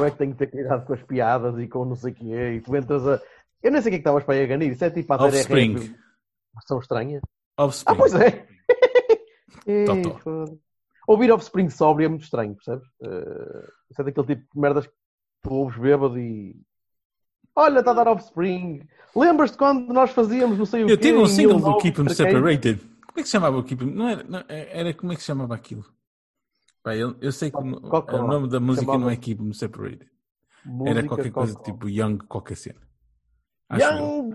Eu é que tenho que ter cuidado com as piadas e com não sei o quê. E tu entras a. Eu nem sei o que é que estavas para a ganir. Isso é tipo a Offspring. São estranhas. Offspring. Ah, pois é. Ei. Ouvir Offspring sóbrio é muito estranho, percebes? Uh, isso é daquele tipo de merdas que tu ouves bêbado e. Olha, está a dar Offspring. Lembras-te quando nós fazíamos não sei o quê? Eu tive um single do 19, Keep 'em? Separated. Como é que se chamava o Keep 'em? Não era, não, era como é que se chamava aquilo? Pá, eu, eu sei que é o nome da música não é Keep 'em Separated. Era Música qualquer coisa tipo Young qualquer cena. Acho eu. Young,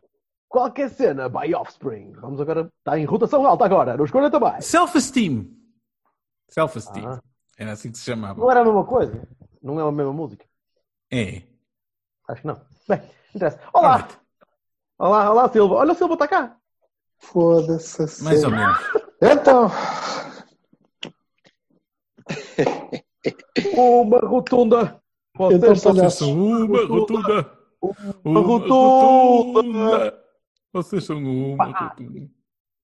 qualquer cena, by Offspring. Vamos agora. Está em rotação alta agora. Não escolha também. Self-esteem. Self-esteem. Ah. Era assim que se chamava. Não era a mesma coisa? Não é a mesma música? É. Acho que não. Bem, interessa. Olá! Alright. Olá, olá, Silva. Olha, o Silva está cá. Foda-se. a Mais ou menos. Então, Uma rotunda. Vocês Então, são- uma rotunda. Uma rotunda. Vocês são uma Pá. rotunda.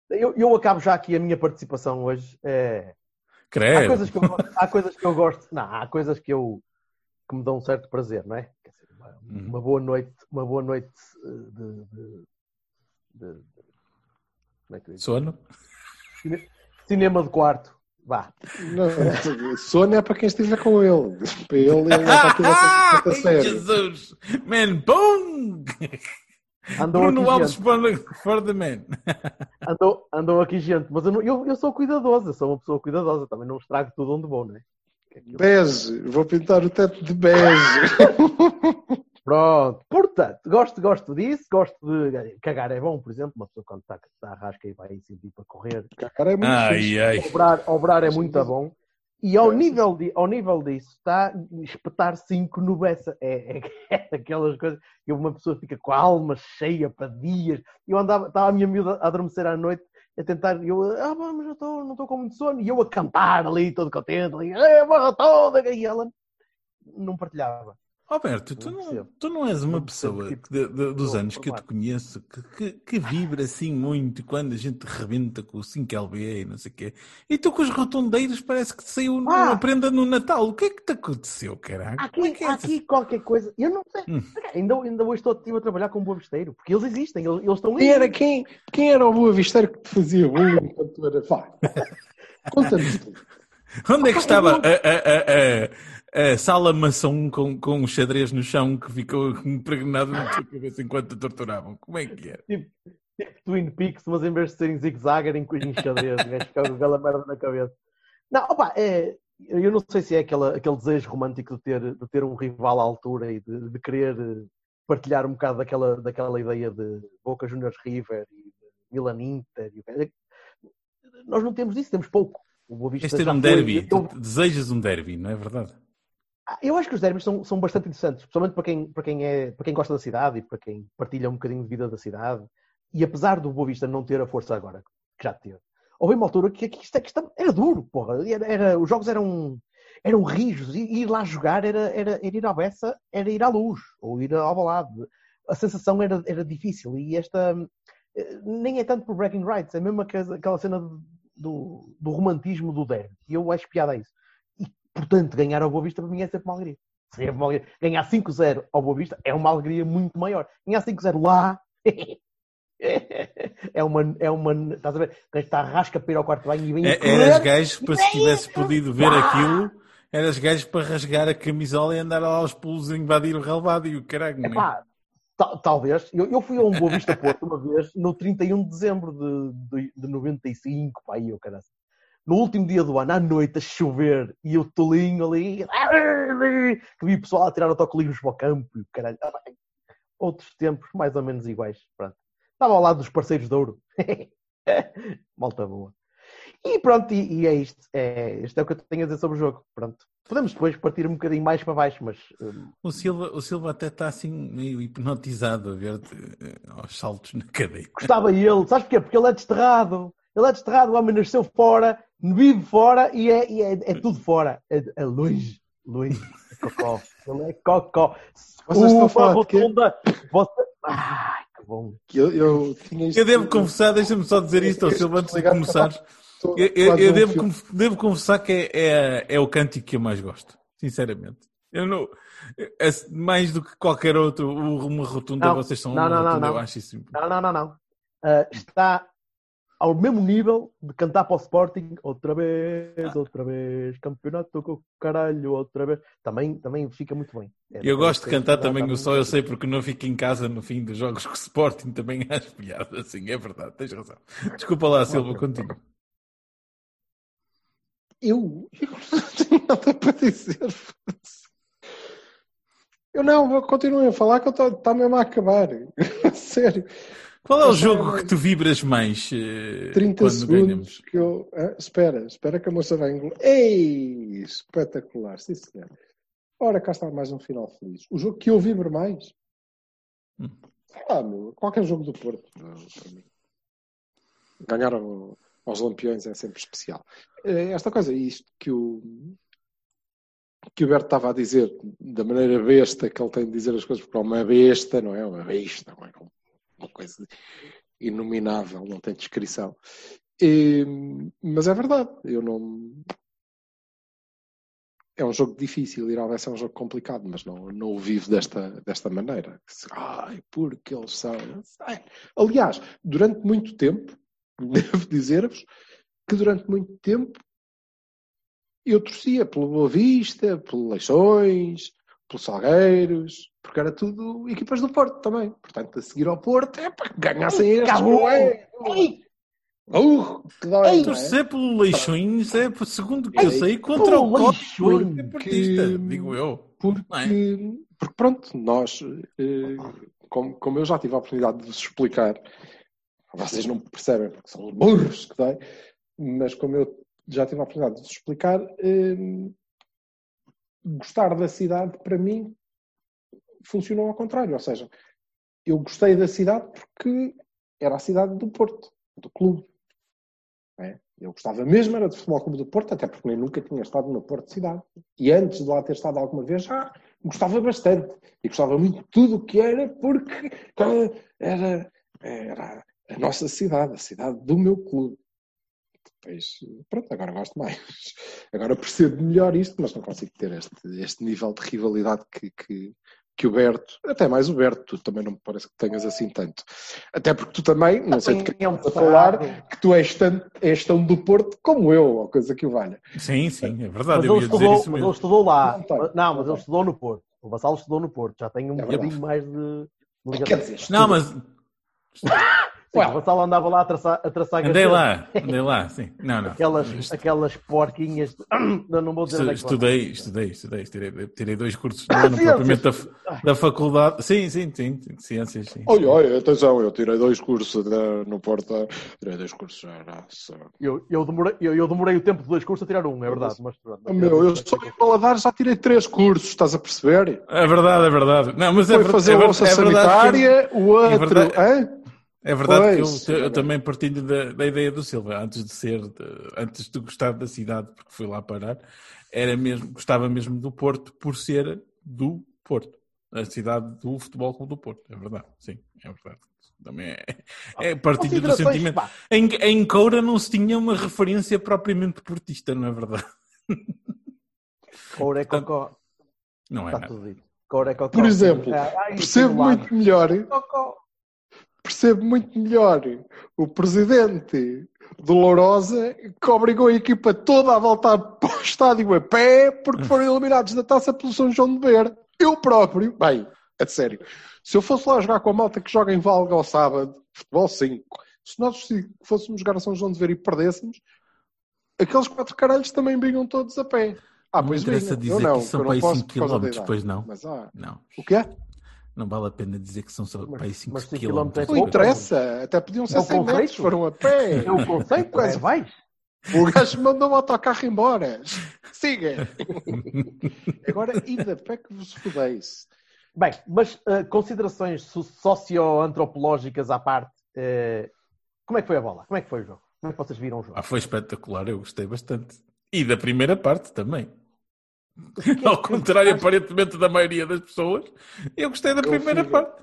Eu, eu acabo já aqui a minha participação hoje. É, Há, Credo. coisas que eu, gosto- há coisas que eu gosto. Não, há coisas que eu que me dão um certo prazer, não é? Quer dizer, uma, Uhum. uma boa noite, uma boa noite eh, de, de- de- de- como é que eu digo? Sono? cinema de quarto. Vá. não, sono é para quem estiver com ele. Para ele, ele é para aquilo que Ai, é sério. Jesus! Man, boom! Andou Bruno aqui Alves gente. for, the man. Andou, andou aqui gente, mas eu, não- eu, eu sou cuidadoso, eu sou uma pessoa cuidadosa, também não estrago tudo onde vou, não é? Aquilo- Bege. Vou pintar o teto de bege. Pronto, portanto, gosto, gosto disso, gosto de cagar é bom, por exemplo, uma pessoa quando está, está a rasca e vai assim tipo a correr, Cara, é muito Ai, ai. obrar, obrar é muito bom. E ao nível, de, ao nível disso, está espetar 5 no Bessa. É, é, é aquelas coisas que uma pessoa fica com a alma cheia para dias. Eu andava, estava a minha miúda a adormecer à noite, a tentar, eu, ah, mas eu estou, não estou com muito sono. E eu a cantar ali, todo contente, ali, é, barra toda. E ela não partilhava. Roberto, tu Não tu não és uma pessoa que que de- de- dos anos que eu te conheço que, que, que vibra assim muito quando a gente rebenta com o 5LB e não sei o quê. E tu com os rotundeiros parece que te saiu Ah! uma prenda no Natal. O que é que te aconteceu, Como é aqui, é essa- aqui qualquer coisa. Eu não sei. Hum. Ainda, ainda hoje estou estive a trabalhar com um boa besteiro, porque eles existem, eles, eles estão Quem era, quem, quem era o Boa Visteiro que te fazia bullying quando tu era. Vá. Conta-nos tudo. Onde é que estava a, a, a, a sala maçom com, com o xadrez no chão que ficou impregnado na tua cabeça enquanto te torturavam? Como é que era? Tipo, tipo Twin Peaks, mas em vez de serem zigue-zague, eram em xadrez. Ficava com aquela merda na cabeça. Não, opa, é, eu não sei se é aquela, aquele desejo romântico de ter, de ter um rival à altura e de, de querer eh, partilhar um bocado daquela, daquela ideia de Boca Juniors River e de Milan Inter. e- Nós não temos isso, temos pouco. O Boa Vista ter já um derby? Tu desejas um derby, não é verdade? Eu acho que os derbys são, são bastante interessantes, especialmente para quem, para, quem é, para quem gosta da cidade e para quem partilha um bocadinho de vida da cidade. E apesar do Boa Vista não ter a força agora, que já teve, houve uma altura que, que isto, que isto era duro, porra. Era, era- os jogos eram, eram rijos e ir lá jogar era, era, era ir à beça, era ir à luz ou ir ao balado. A sensação era, era difícil e esta eh, nem é tanto por bragging rights, é mesmo aquela cena do, do romantismo do derby. E eu acho piada a isso. Portanto, ganhar ao Boa Vista para mim é sempre uma alegria. Sempre uma alegria. Ganhar 5-0 ao Boa Vista é uma alegria muito maior. Ganhar 5-0 lá é uma. É uma estás a ver? Está a rasca para ir ao quarto banho e vem É-. Eras gajo para se tivesse podido ver aquilo, eras gajo para rasgar a camisola e andar lá aos pulos e invadir o relevado e o caralho. é? Epá, ta- talvez. Eu, eu fui a um Boa Vista Porto uma vez, no 31 de dezembro de, de, de 95, pá, eu caralho. No último dia do ano, à noite, a chover, e o tolinho ali, que vi o pessoal a tirar autocolismos para o campo, e caralho. Ah, Outros tempos, mais ou menos iguais. Pronto. Estava ao lado dos parceiros de ouro. malta boa. E pronto, e, e é isto. É, isto é o que eu tenho a dizer sobre o jogo. Pronto. Podemos depois partir um bocadinho mais para baixo, mas hum, O Silva, o Silva até está assim meio hipnotizado a ver-te eh, aos saltos na cadeira. gostava ele. Sabes porquê? Porque ele é desterrado. Ele é desterrado, o homem nasceu fora, vive fora e é, e é, é tudo fora. É, é longe, longe. É cocó. Ele é cocó. Vocês estão a falar rotunda. Você... Ai, que bom. Que Eu, eu tinha isto- Eu devo confessar, deixa-me só dizer isto ao Silva antes de começares. Estou- Eu, eu- eu um devo, conf- devo confessar que é, é, é o cântico que eu mais gosto, sinceramente. Eu não. é mais do que qualquer outro, o- uma rotunda, Não, vocês são não, uma não, não, rotunda, eu não. acho isso. Não, não, não, não. Ah, está ao mesmo nível de cantar para o Sporting outra vez, outra vez, campeonato com o caralho, outra vez. Também, também fica muito bem. É, Eu gosto de cantar também o sol, eu sei, porque não fico em casa no fim dos jogos com o Sporting, também acho piada, assim, é verdade, tens razão. Desculpa lá, Silva, contigo. Eu, eu não tenho nada para dizer. Eu não, eu continuo a falar que eu está mesmo a acabar. Sério. Qual é o jogo eh, que tu vibras mais eh, 30 quando segundos ganhamos? que eu. Ah, espera, espera que a moça vai engolir. Ei! Espetacular, sim senhor. Ora, cá está mais um final feliz. O jogo que eu vibro mais. Hum. Ah, meu, qualquer jogo do Porto, ah, para mim. Ganhar ao- aos Lampiões é sempre especial. Eh, Esta coisa, isto que o, que o Berto estava a dizer, da maneira besta que ele tem de dizer as coisas, porque é uma besta, não é? Uma besta, não é? Uma coisa inominável, não tem descrição. E- mas é verdade, eu não. É um jogo difícil, ir ao Bessa é um jogo complicado, mas não, não o vivo desta, desta maneira. Ai, porque eles são. Ai. Aliás, durante muito tempo, devo dizer-vos que durante muito tempo eu torcia pelo Boa Vista, pelo Leixões, pelos Salgueiros, porque era tudo equipas do Porto também. Portanto, a seguir ao Porto é para que ganhassem estes. Acabou. não é? Uh, que dói, não é? Torcer pelo Leixões é, segundo que eu Ei, sei, contra pelo o Leixões, é portista, que- digo eu. Porque, Não é? porque pronto, nós, eh, como, como eu já tive a oportunidade de vos explicar, vocês não percebem porque são os burros que dói, mas como eu já tive a oportunidade de vos explicar, eh, gostar da cidade para mim funcionou ao contrário, ou seja, eu gostei da cidade porque era a cidade do Porto, do clube. é? Eu gostava mesmo era do Futebol Clube do Porto, até porque nem nunca tinha estado no Porto Cidade. E antes de lá ter estado alguma vez, já gostava bastante. E gostava muito de tudo o que era, porque era, era a nossa cidade, a cidade do meu clube. Depois, pronto, agora gosto mais. Agora percebo melhor isto, mas não consigo ter este, este nível de rivalidade que, que, que o Berto, até mais o Berto, tu também não me parece que tenhas assim tanto. Até porque tu também, não sei de que é um a falar, que tu és tão, és tão do Porto como eu, ou coisa que o valha. Sim, sim, é verdade, Mas eu ele, ia dizer estudou, isso mas ele mesmo. estudou lá. Não Não, não mas tem. ele estudou no Porto. O Vassalo estudou no Porto. Já tem um É bocadinho mais de. de Quer dizer, Não, mas Sim, o Vassalo andava lá a traçar, a traçar andei lá, andei lá, sim. Não, não. Aquelas, aquelas porquinhas. de- Não, vou dizer é vai. Estudei, estudei, estudei, tirei, tirei dois cursos no ano, Ciências. propriamente da, da faculdade. Sim, sim, sim, sim, ciências, sim. Olha, olha, atenção, eu tirei dois cursos de- no Porto, tirei dois cursos. Eu, eu, demorei, eu, eu demorei o tempo de dois cursos a tirar um, é verdade. Mas, pronto, meu, eu só em Paladar já tirei três cursos, estás a perceber? É verdade, é verdade. Não, mas é, Foi fazer é, a é eu- sanitária, o outro. verdade- hã? É verdade Pois, que eu, eu é também partilho da, da ideia do Silva, antes de ser, de- antes de gostar da cidade, porque fui lá parar, era mesmo, gostava mesmo do Porto por ser do Porto, a cidade do Futebol Clube do Porto, é verdade, sim, é verdade. Também é, é partilho do sentimento. pá. Em, em Coura não se tinha uma referência propriamente portista, não é verdade? Coura é cocó. Não é Está nada. tudo dito. Coura é cocó. Por exemplo, Ah, ah, Percebo muito melhor, Cocó. Percebo muito melhor o presidente do Lourosa que obrigou a equipa toda a voltar para o estádio a pé porque foram eliminados da taça pelo São João de Beira. Eu próprio, bem, é de sério, se eu fosse lá jogar com a malta que joga em Valga ao sábado, futebol 5, se nós fôssemos jogar a São João de Beira e perdêssemos, aqueles quatro caralhos também vinham todos a pé. Ah, Não pois interessa vinham. dizer não, que são para aí posso 5 por causa da km, pois não. Mas, ah, Não. o quê? Não vale a pena dizer que são só para aí 5 mas cinco quilómetros. quilómetros é Não pouco. interessa, até podiam ser É o 100 metros, foram a pé. É o conceito, Quase. vais. O gajo mandou o autocarro embora. Siga. Agora, ainda pé que vos fodeis. Bem, mas uh, considerações so- socioantropológicas à parte, uh, como é que foi a bola? Como é que foi o jogo? Como é que vocês viram o jogo? Ah, foi espetacular, eu gostei bastante. E da primeira parte também. Que Ao contrário, aparentemente, da maioria das pessoas, eu gostei da Eu primeira parte.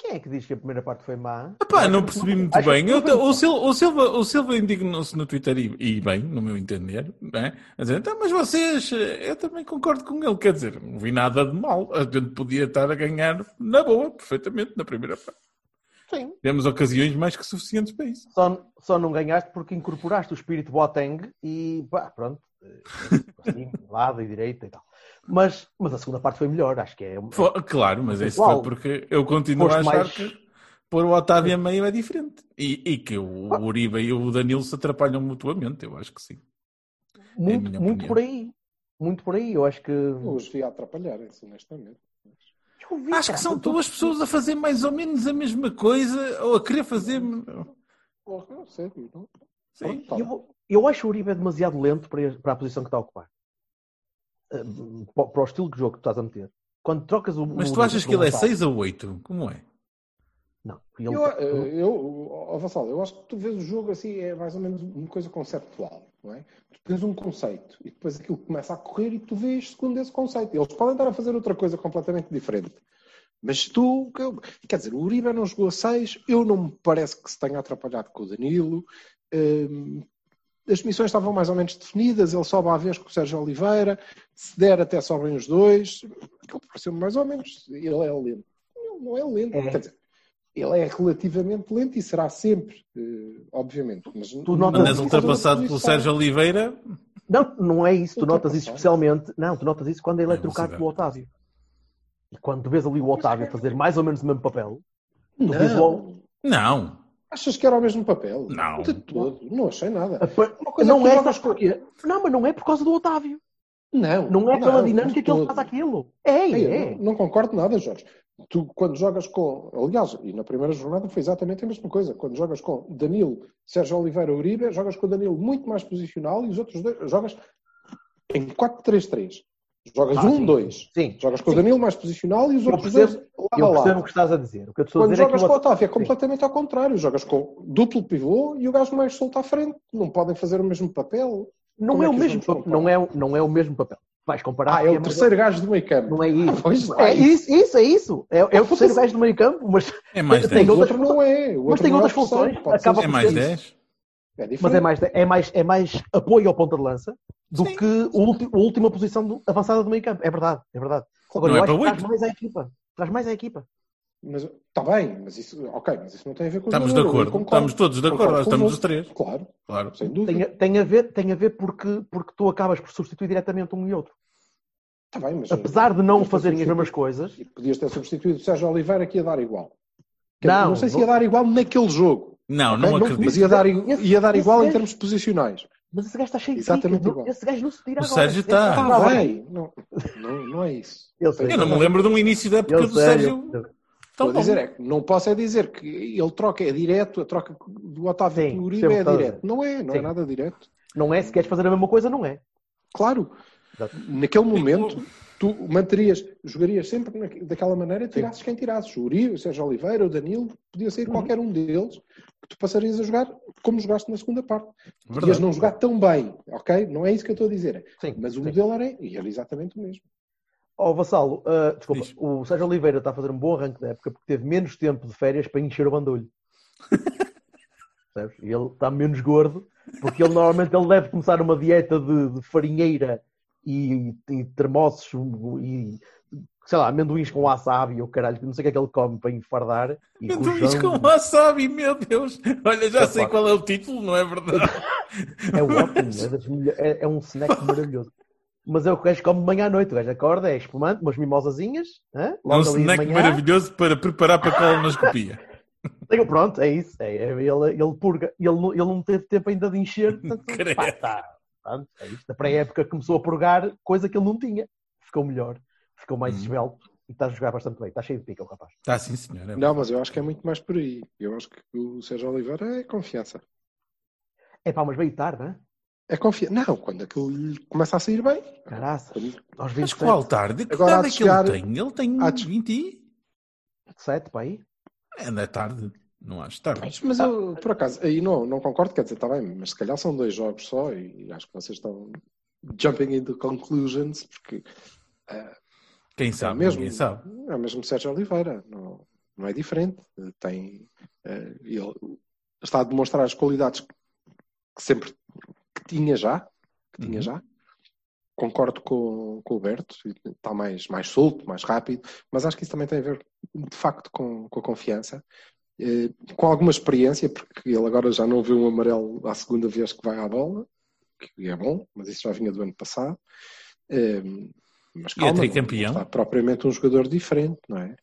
Quem é que diz que a primeira parte foi má? Epá, não percebi muito Acho bem. Eu- o, Sil- o Silva, o Silva indignou-se no Twitter e, e bem, no meu entender, não é? a dizer, então, mas vocês, eh, eu também concordo com ele, quer dizer, não vi nada de mal. A gente podia estar a ganhar na boa, perfeitamente, na primeira parte. Sim. Temos ocasiões mais que suficientes para isso. Só, só não ganhaste porque incorporaste o espírito Boateng e pá, pronto. Assim, lado e direita e tal. Mas, mas a segunda parte foi melhor, acho que é. Claro, mas isso foi porque eu continuo Foste a achar mais- que pôr o Otávio a meio é diferente. E, e que o Uribe e o Danilo se atrapalham mutuamente, eu acho que sim. É muito, minha muito por aí. Muito por aí. Eu acho que. Eu os vi a atrapalharem-se, honestamente. Eu vi, Acho que cara, são tu- duas pessoas a fazer mais ou menos a mesma coisa ou a querer fazer. Porra, não sei. Não. Sim. Pronto, tá. Eu, eu acho o Uribe demasiado lento para, a posição que está a ocupar. Eh, Para, o estilo de jogo que tu estás a meter. Quando trocas o. Mas o tu achas que ele é Gonçalo- 6 ou 8? Como é? Não. Ele, Eu, eh, eu, ó, Vassal, eu acho que tu vês o jogo assim, é mais ou menos uma coisa conceptual, não é? Tu tens um conceito e depois aquilo começa a correr e tu vês segundo esse conceito. Eles podem estar a fazer outra coisa completamente diferente. Mas tu, quer dizer, o Uribe não jogou a 6, eu não me parece que se tenha atrapalhado com o Danilo. Hum, as missões estavam mais ou menos definidas, ele sobe à vez com o Sérgio Oliveira, se der até sobem os dois. Aquilo pareceu-me mais ou menos. Ele é lento. Não, não é lento, É. quer dizer, ele é relativamente lento e será sempre, eh, obviamente. Mas, Tu notas Mas ultrapassado pelo Sérgio Oliveira, Não, não é isso. Tu notas isso especialmente. Não, tu notas isso quando ele é É trocado pelo Otávio. E quando tu vês ali o Otávio a fazer mais ou menos o mesmo papel, tu vês logo. Não. Não. Achas que era o mesmo papel? Não. De todo. Não achei nada. a pa- Uma coisa Não é, jogas porquê? Não, mas não é por causa do Otávio. Não. Não é pela dinâmica que ele faz aquilo. É, é. Não, não concordo nada, Jorge. Tu, quando jogas com. Aliás, e na primeira jornada foi exatamente a mesma coisa. Quando jogas com Danilo, Sérgio Oliveira, Uribe, jogas com o Danilo muito mais posicional e os outros dois. Jogas em 4-3-3. Jogas Ah, um, sim. dois. Sim. Jogas com Sim. o Danilo mais posicional e os Eu outros percebo- dois lado Eu a percebo o lado. que estás a dizer. O que eu estou a Quando dizer é que jogas o com o Otávio- é completamente ao contrário. Jogas com duplo pivô e o gajo mais solto à frente. Não podem fazer o mesmo papel. Não Como é, é o que mesmo, não, é, o- não é o mesmo papel. Vais comparar. Ah, é o terceiro gajo do meio campo. Não é isso. Pois não. É isso, isso, é isso. É, é o terceiro gajo do meio campo, mas, É mais Tem 10. O outras outro não é. O mas tem é outras o funções. Acaba É mais ser- 10. É. Mas é mais, é, mais, é mais apoio ao ponta de lança do Sim. que o ulti- a última posição do- avançada do meio campo. É verdade, é verdade. Agora, Não eu é acho que para traz oito. mais à equipa. Traz mais à equipa. Mas está bem, mas isso, ok, mas isso não tem a ver com o Estamos de acordo. concordo. Estamos todos de acordo. Nós estamos os três. Claro, Claro. sem dúvida. Tem, a- tem a ver, tem a ver porque, porque tu acabas por substituir diretamente um e outro. Está bem, mas Apesar de não fazerem as mesmas coisas, E podias ter substituído o Sérgio Oliveira que ia dar igual. Não, não sei se ia dar igual naquele jogo. Não, ok? não Mas acredito. ia dar, Esse- ia dar igual em termos posicionais. mas esse gajo está cheio de Exatamente picas. igual. Esse gajo não se tira O agora. Sérgio Esse está. bem. bem. Não, não, não é isso. Eu sei. Eu não me lembro de um início da época do Sérgio. tão Estou a bom. dizer é que não posso é dizer que ele troca é direto, a troca do Otávio Sim, Uribe o é direto. Não é, não Sim. é nada direto. Não é se queres fazer a mesma coisa, não é. Claro. Exato. Naquele momento, tu manterias, jogarias sempre na- daquela maneira, tirasses quem tirasses. O Uribe, o Sérgio Oliveira, o Danilo, podia sair Uhum. qualquer um deles, que tu passarias a jogar como jogaste na segunda parte. Podias não jogar tão bem, ok? Não é isso que eu estou a dizer. Sim, Mas o sim. modelo era, e era exatamente o mesmo. Ó Vassalo, ah, desculpa, Diz. o Sérgio Oliveira está a fazer um bom arranque da época porque teve menos tempo de férias para encher o bandolho. Percebes? E ele está menos gordo, porque ele normalmente ele deve começar uma dieta de, de farinheira e, e termossos e sei lá, amendoins com wasabi ou caralho, não sei o que é que ele come para enfardar. Amendoins com wasabi, meu Deus. Olha, já É sei pá. qual é o título, não é verdade? É ótimo, é, é- é um snack maravilhoso. Mas é o que o gajo come manhã à noite. O gajo acorda, é espumante, umas mimosazinhas. hã? É um snack maravilhoso para preparar para a colonoscopia. Pronto, é isso. É, é- ele, ele purga. Ele, não- ele não teve tempo ainda de encher. Portanto, pá, tá. Pronto, é isto. Na pré-época começou a purgar, coisa que ele não tinha. Ficou melhor. Ficou mais Hum. esbelto. E está a jogar bastante bem. Está cheio de pica o rapaz. Está sim, senhor. É Não, mas eu acho que é muito mais por aí. Eu acho que o Sérgio Oliveira é confiança. É pá, mas veio tarde, não é? É confiança. Não, quando aquilo lhe começa a sair bem. Caraça. Quando- Aos Mas 27, qual tarde? Que Agora há idade de é que ele chegar- tem? Ele tem há de- 20 e... 27, para aí. É, não é tarde. Não acho tarde. Mas eu, por acaso, aí não, não concordo, quer dizer, está bem, mas se calhar são dois jogos só e acho que vocês estão jumping into conclusions, porque Quem é sabe? mesmo, Ninguém sabe. é mesmo Sérgio Oliveira, não, não é diferente. Tem, eh, ele está a demonstrar as qualidades que sempre que tinha já, que tinha Uhum. já. Concordo com, com o Berto, está mais, mais solto, mais rápido, mas acho que isso também tem a ver, de facto, com, com a confiança, com alguma experiência, porque ele agora já não vê um amarelo à segunda vez que vai à bola, que é bom, mas isso já vinha do ano passado. Eh, mas E é calma, não tricampeão. está propriamente um jogador diferente, não é?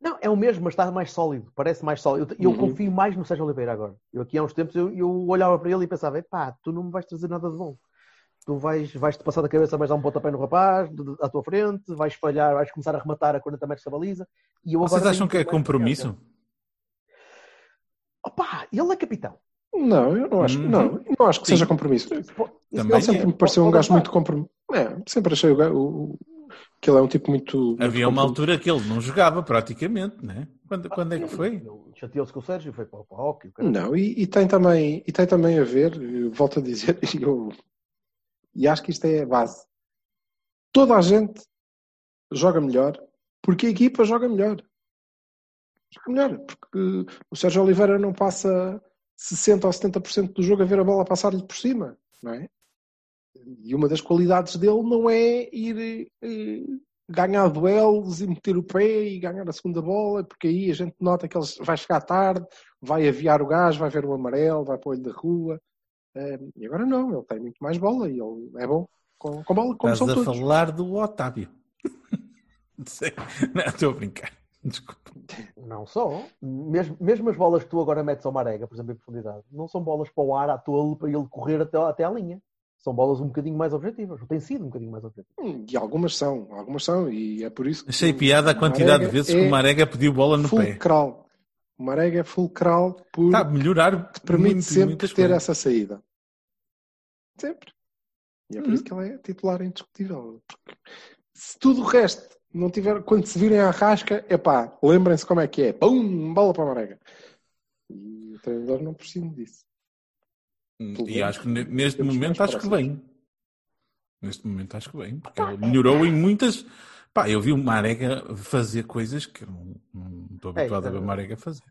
Não, é o mesmo, mas está mais sólido. Parece mais sólido. Eu, eu Uhum. confio mais no Sérgio Oliveira agora. Eu aqui há uns tempos eu, eu olhava para ele e pensava, pá, tu não me vais trazer nada de bom. Tu vais, vais te passar da cabeça, vais dar um pontapé no rapaz, à tua frente, vais falhar, vais começar a rematar a 40 metros da baliza. E eu Vocês acham que é muito compromisso? Opa, ele é capitão. Não, eu não acho, Uhum. não, eu não acho que Sim. seja compromisso. Também Ele sempre me pareceu um gajo muito compromisso. É, sempre achei o, o- que ele é um tipo muito. muito Havia uma compromisso. altura que ele não jogava praticamente, né? Quando, quando é que foi? Chateou-se com o Sérgio, foi para o hockey. caralho. Não, e, e tem também, e tem também a ver, volto a dizer, e eu, e acho que isto é a base. Toda a gente joga melhor porque a equipa joga melhor. Joga melhor, porque o Sérgio Oliveira não passa 60 ou 70% do jogo a ver a bola passar-lhe por cima, não é? E uma das qualidades dele não é ir eh, ganhar duelos e meter o pé e ganhar a segunda bola, porque aí a gente nota que ele vai chegar tarde, vai aviar o gás, vai ver o amarelo, vai para o olho da rua. Eh, e agora não, ele tem muito mais bola e ele é bom com, com bola, como Estás são a todos. falar do Otávio. Não estou a brincar. Desculpa. Não só. Mesmo, mesmo as bolas que tu agora metes ao Marega, por exemplo, em profundidade, não são bolas para o ar à tolo para ele correr até, até à linha. São bolas um bocadinho mais objetivas. Ou têm sido um bocadinho mais objetivas. Hum, E algumas são, algumas são, e é por isso que Achei piada a quantidade de Marega vezes é que o Marega pediu bola no pé. Marega é fulcral por a melhorar que permite muito, sempre ter coisas. essa saída. Sempre. E é por Uhum. isso que ele é titular indiscutível. Porque se tudo o resto não tiver, quando se virem à rasca, é pá, lembrem-se como é que é. Pum, bola para a Marega. E o treinador não precisa disso. Pelo E acho que ne- neste momento acho que bem. Neste momento acho que bem. Porque ele melhorou em muitas. Pá, eu vi o Marega fazer coisas que eu não, não estou habituado É, a ver é. o Marega fazer.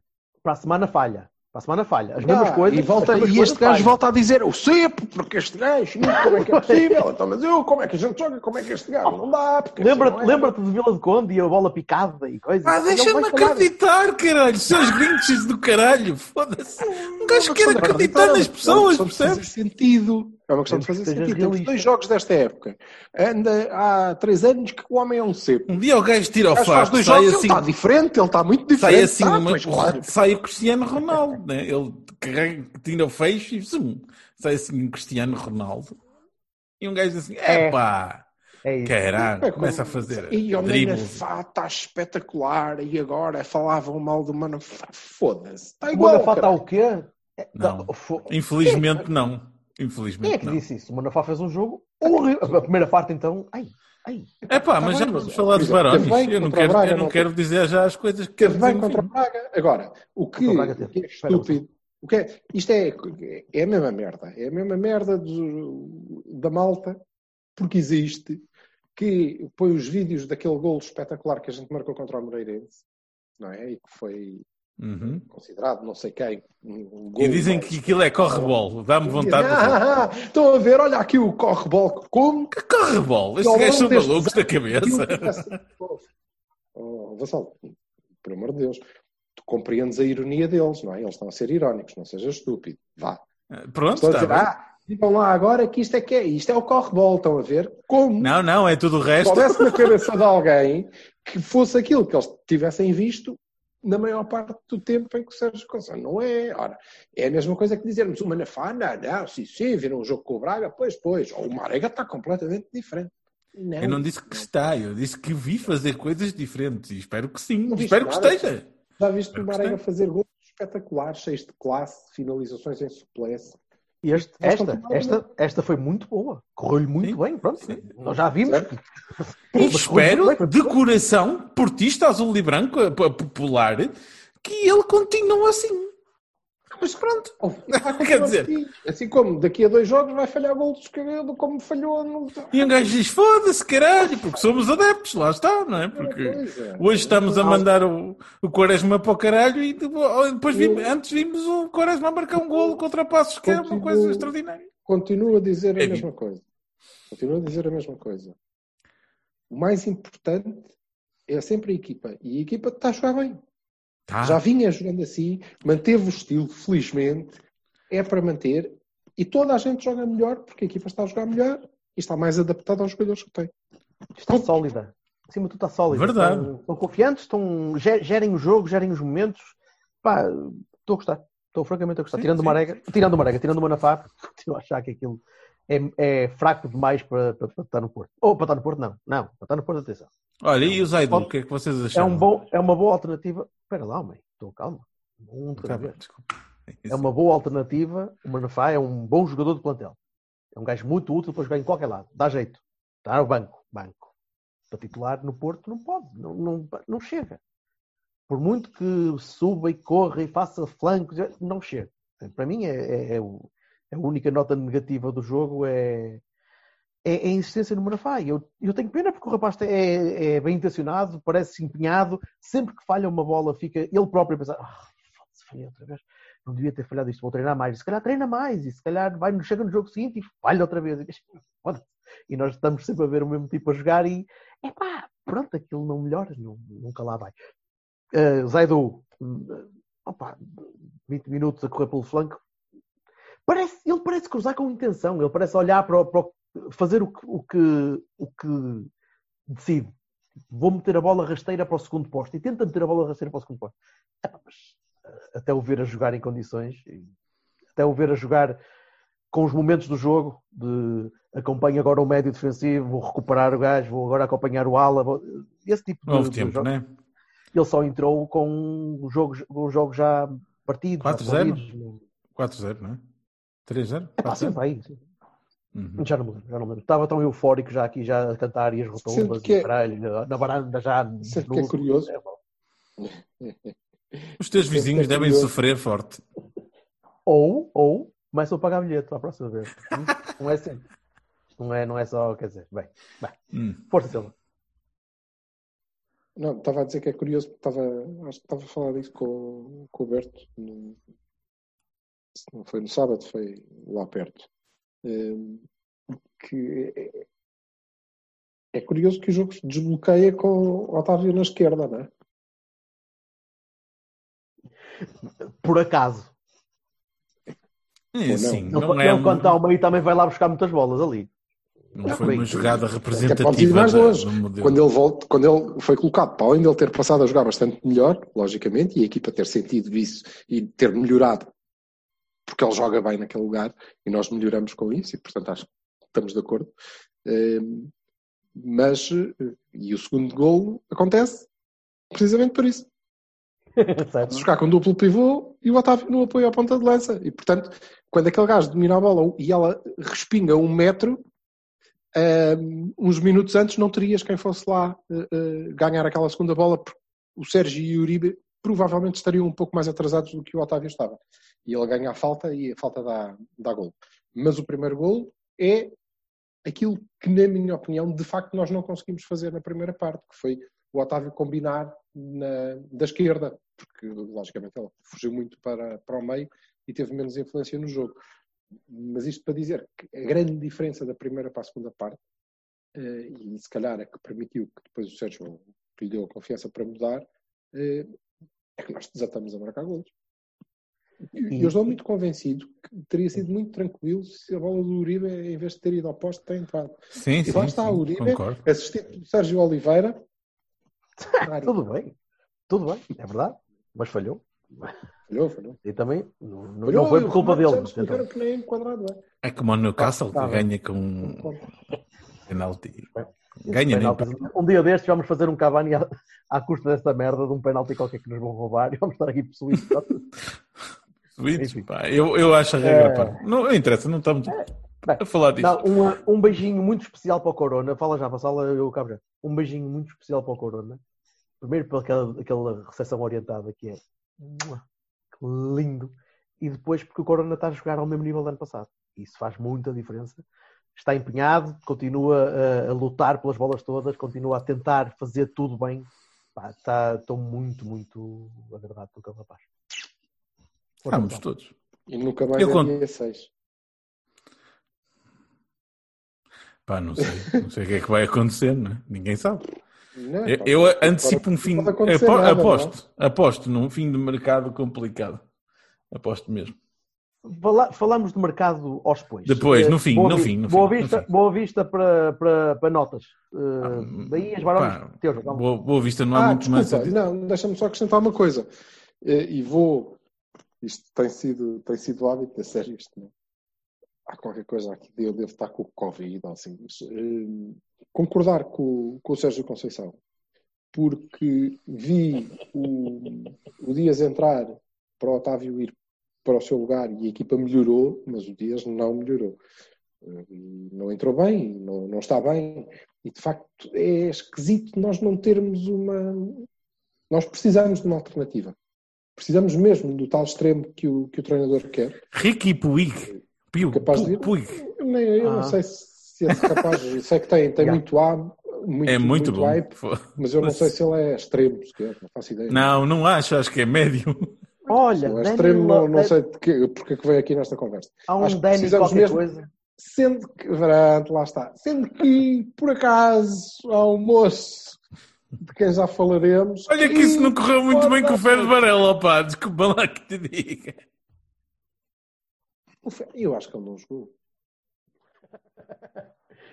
Para a semana falha. Para a semana falha. As mesmas Ah, coisas. e, volta, mesmas e coisas este gajo falham. volta a dizer o cepo, porque este gajo, como é que é possível? Então, mas eu, como é que a gente joga? Como é que este gajo? Não dá, Lembra-te assim não é. lembra de Vila de Conde e a bola picada e coisas. Ah, deixa-me acreditar, caralho! Seus grinches do caralho! Foda-se! Um gajo quer acreditar nas é pessoas, percebes? sentido. É uma questão de fazer sentido. Temos dois jogos desta época. Anda há três anos que o homem é um cepo. Um dia o gajo tira O o fato, dois sai jogos, assim, ele está diferente, ele está muito diferente. sai assim, uma- pois, claro. sai o Cristiano Ronaldo, né? Ele carrega, tira o fecho e zoom, sai assim um Cristiano Ronaldo. E um gajo assim, É. epá, É isso. caralho, É começa a fazer E o. Manafá está espetacular. E agora falavam mal do Manafá. Foda-se. Está O igual. Manafá está o quê? É- Não. tá- fo- Infelizmente. Quem é que não. disse isso? O Manafá fez um jogo horrível. A primeira parte, então. Ai, ai. É pá, Tá mas já vamos falar dos barões. Eu não, quero, Braga, eu não não quero dizer já as coisas que Teve bem no contra o fim. Braga. Agora, o que, o que é estúpido. O que é, isto é, é a mesma merda. É a mesma merda do- da malta, porque existe, que põe os vídeos daquele golo espetacular que a gente marcou contra o Moreirense, não é? E que foi Uhum. considerado, não sei quem, um, E dizem mais- que aquilo é corre-bol. Dá-me vontade de. Ah, ah, ah, Estão a ver, olha aqui o corre-bol. Como? Que corre-bol? Estes gajos são malucos da cabeça. tivesse- Oh, Vassal, por amor de Deus, tu compreendes a ironia deles, não é? Eles estão a ser irónicos, não seja estúpido. Vá. Pronto, Estão a está dizer, bem. ah, digam lá agora que isto é que é, isto é o corre-bol, estão a ver? Como? Não, não, é tudo o Se resto. houvesse na cabeça de alguém que fosse aquilo que eles tivessem visto na maior parte do tempo em que o Sérgio Conceição não é. Ora, é a mesma coisa que dizermos o Manafá, não, não, sim, sim, viram um jogo com o Braga, pois, pois. Ou o Marega está completamente diferente. Não, Eu não disse que está, eu disse que vi fazer coisas diferentes e espero que sim. Não espero que nada? esteja. Já viste o Marega fazer gols espetaculares, cheios de classe, finalizações em suplesse. Este- esta, esta, esta foi muito boa. Correu-lhe muito Sim, bem. Pronto, sim. nós já vimos. E espero, foi- de coração, portista azul e branco, a popular, que ele continue assim. Mas pronto, vai Quer dizer- assim. assim como daqui a dois jogos vai falhar gol de esquerdo, como falhou no. E um gajo diz: foda-se, caralho, porque somos adeptos, lá está, não é? Porque Coisa. hoje estamos a mandar o, o Quaresma para o caralho e depois depois vimos- antes vimos o Quaresma a marcar um golo contra passos, que é uma Continuo- coisa extraordinária. Continuo a dizer a É mesma coisa. Continuo a dizer a mesma coisa. O mais importante é sempre a equipa. E a equipa está a jogar bem. Tá. Já vinha jogando assim, manteve o estilo, felizmente. É para manter. E toda a gente joga melhor porque a equipa está a jogar melhor e está mais adaptada aos jogadores que tem. Está sólida. Acima de tudo está sólida. Verdade. Estão, estão confiantes, estão, ge- gerem o jogo, gerem os momentos. Pá, estou a gostar. Estou francamente a gostar. Sim, tirando sim. o Marega, tirando o Marega, tirando o Manafá, continuo a achar que aquilo é, é fraco demais para, para, para estar no Porto. Ou para estar no Porto, não. Não, para estar no Porto, atenção. Olha, e o Zaidu, o que é que vocês É, acharam? um bom, é uma boa alternativa. Espera lá, mãe. Estou calma. Um de Tá cada bem, vez. desculpa. É uma boa alternativa. O Manafá é um bom jogador de plantel. É um gajo muito útil para jogar em qualquer lado. Dá jeito. Está no banco. Banco. Para titular no Porto não pode. Não, não, não chega. Por muito que suba e corra e faça flancos, não chega. Para mim é, é- é é a única nota negativa do jogo é, é, é a insistência no Manafá. E Eu, eu tenho pena porque o rapaz é, é bem intencionado, parece empenhado. Sempre que falha uma bola, fica ele próprio a pensar: ah, foda-se, falhei outra vez. Não devia ter falhado isto, vou treinar mais. E se calhar treina mais, e se calhar vai, chega no jogo seguinte e falha outra vez. E, nós estamos sempre a ver o mesmo tipo a jogar e epá, pronto, aquilo não melhora, não- nunca lá vai. Uh, Zaidu, hum, opa, 20 minutos a correr pelo flanco. Parece, ele parece cruzar com intenção, ele parece olhar para, o- para o- fazer o que, o, que, o que decide. Vou meter a bola rasteira para o segundo posto e tenta meter a bola rasteira para o segundo posto. Epá, mas uh, até o ver a jogar em condições, até o ver a jogar com os momentos do jogo, de acompanho agora o médio defensivo, vou recuperar o gajo, vou agora acompanhar o ala, vou- esse tipo de, Houve de tempo, jogo. não é? Ele só entrou com os jogos, os jogos já partidos, já 4-0? resolvidos. 4-0, não é? 3-0? É pá, sempre 4-0? Uhum. Já não me lembro, já não me lembro. Estava tão eufórico já aqui, já a cantar e as que e é- caralho, na- na varanda já. Sendo no- que é curioso. É. Os teus vizinhos devem curioso. sofrer forte. Ou, ou, começam a pagar bilhete para a próxima vez. Hum? Não é sempre. Não é, não é só, quer dizer, bem, bem. Hum. Força, Silva. Não, estava a dizer que é curioso, porque estava, acho que estava a falar disso com, com o Berto. No, não foi no sábado, foi lá perto. Hum, que é, é curioso que o jogo se desbloqueia com o Otávio na esquerda, não é? Por acaso. É, sim, Ele, não, ele é, um- quando está ao meio também vai lá buscar muitas bolas ali. não foi uma Bem, jogada Até pode ir representativa mais da- longe. Quando ele, volta, quando ele foi colocado, para além de ele ter passado a jogar bastante melhor, logicamente, e a equipa ter sentido isso e ter melhorado, porque ele joga bem naquele lugar, e nós melhoramos com isso, e portanto acho que estamos de acordo. Hum, Mas, eh, e o segundo gol acontece precisamente por isso. Se jogar com duplo pivô e o Otávio no apoio à ponta de lança. E, portanto, quando aquele gajo domina a bola e ela respinga um metro, um, uns minutos antes não terias quem fosse lá uh, uh, ganhar aquela segunda bola, porque o Sérgio e o Uribe provavelmente estariam um pouco mais atrasados do que o Otávio estava. E ele ganha a falta e a falta dá, dá gol. Mas o primeiro gol é aquilo que, na minha opinião, de facto nós não conseguimos fazer na primeira parte, que foi o Otávio combinar na, da esquerda, porque logicamente ele fugiu muito para, para o meio e teve menos influência no jogo. Mas isto para dizer que a grande diferença da primeira para a segunda parte, eh, e se calhar é que permitiu que depois o Sérgio lhe deu a confiança para mudar, eh, é que nós desatamos a marcar golos. E E- eu estou muito convencido que teria sido muito tranquilo se a bola do Uribe, em vez de ter ido ao poste, ter entrado. Sim, E sim, lá está sim, o Uribe, concordo. assistido pelo Sérgio Oliveira. Tudo bem. Tudo bem, é verdade. Mas falhou. Falhou, falhou. E também não, não Falhou, foi e por culpa dele. então- que nem enquadrado é. É como o Newcastle, Tá que bem. ganha com um penalti. Ganha nem Penaltis. Um dia destes vamos fazer um Cavani à, à custa dessa merda de um penalti qualquer que nos vão roubar e vamos estar aqui possuídos. Enfim. pá, eu, eu acho a regra, É. pá. Não, não interessa, não estamos Bem, a falar disso. Não, um, um beijinho muito especial para o Corona. Fala já, Vassala, eu já. Um beijinho muito especial para o Corona. Primeiro pela aquela, aquela recepção orientada que é que lindo. E depois porque o Corona está a jogar ao mesmo nível do ano passado. Isso faz muita diferença. Está empenhado, continua a, a lutar pelas bolas todas, continua a tentar fazer tudo bem. Pá, está- Estou muito, muito agradado com aquele rapaz. Estamos todos. E nunca mais Eu é conto. dia 6. Pá, não sei. Não sei o que é que vai acontecer, não é? Ninguém sabe. Não, Eu, pá, eu antecipo um fim. Não pode acontecer apo- nada, não é? aposto, aposto num fim de mercado complicado. Aposto mesmo. Fala- falamos do mercado aos depois. Depois, no Eh, fim, Boa no fim, no Boa fim, no Vista, fim. Boa Vista para, para, para notas. Uh, Ah, Bahias, Barões, Pá, teus. vamos. boa, boa vista, não há Ah, muito mais. desculpa, dizer. não, deixa-me só acrescentar uma coisa. Eh, E vou. Isto tem sido, tem sido hábito, é sério isto, não? Há qualquer coisa aqui, eu devo estar com o Covid ou assim. mas, eh, concordar com, com o Sérgio Conceição, porque vi o, o Dias entrar para o Otávio ir para o seu lugar e a equipa melhorou, mas o Dias não melhorou. Eh, Não entrou bem, não, não está bem. E de facto é esquisito nós não termos uma. Nós precisamos de uma alternativa. Precisamos mesmo do tal extremo que o, que o treinador quer. Ricky Puig. Piu, Capaz de ir? Puig. Eu, nem- eu Ah. não sei se, é capaz. Sei que tem, tem Yeah. muito A, muito, É muito, bom. hype, mas eu não sei se ele é extremo sequer, não faço ideia. Não, não acho, acho que é médio. Olha, Danny extremo, não, Lo- não sei de que, porque é que veio aqui nesta conversa. Há um Acho Danny precisamos qualquer mesmo- coisa. Sendo que, pronto, lá está. Sendo que, por acaso, há um moço de quem já falaremos. Olha que isso não correu muito bem com o Fred Varela. Varela, pá. Desculpa lá que te diga. Eu acho que ele não jogou.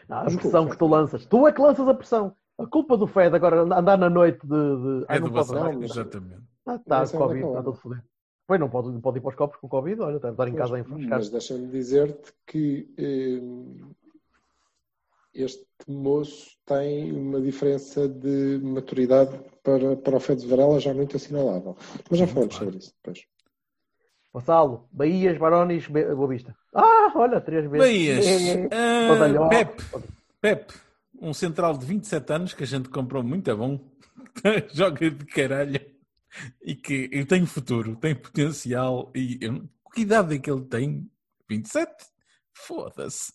Não, a Mas pressão o- que tu lanças. Tu é que lanças a pressão. A culpa do Fed agora andar na noite de. de... É Ai, do não, exatamente. Ah, está, é Covid, daquela. está todo foder. Pois não pode, não pode ir para os copos com Covid, olha, deve estar em casa a enfrascar. Mas deixa-me dizer-te que eh, este moço tem uma diferença de maturidade para, para o Fed Varela já muito assinalável. Mas já falamos claro. sobre isso depois. Vassalo, Bahias, Barones, Be- Boa Vista. Ah, olha, três vezes. Bahias. É, Ah, Badalhoca. Pep. Pep. Um central de 27 anos que a gente comprou muito é bom. Joga de caralho. E que eu tenho futuro, tem potencial. E eu, que idade é que ele tem? 27? Foda-se.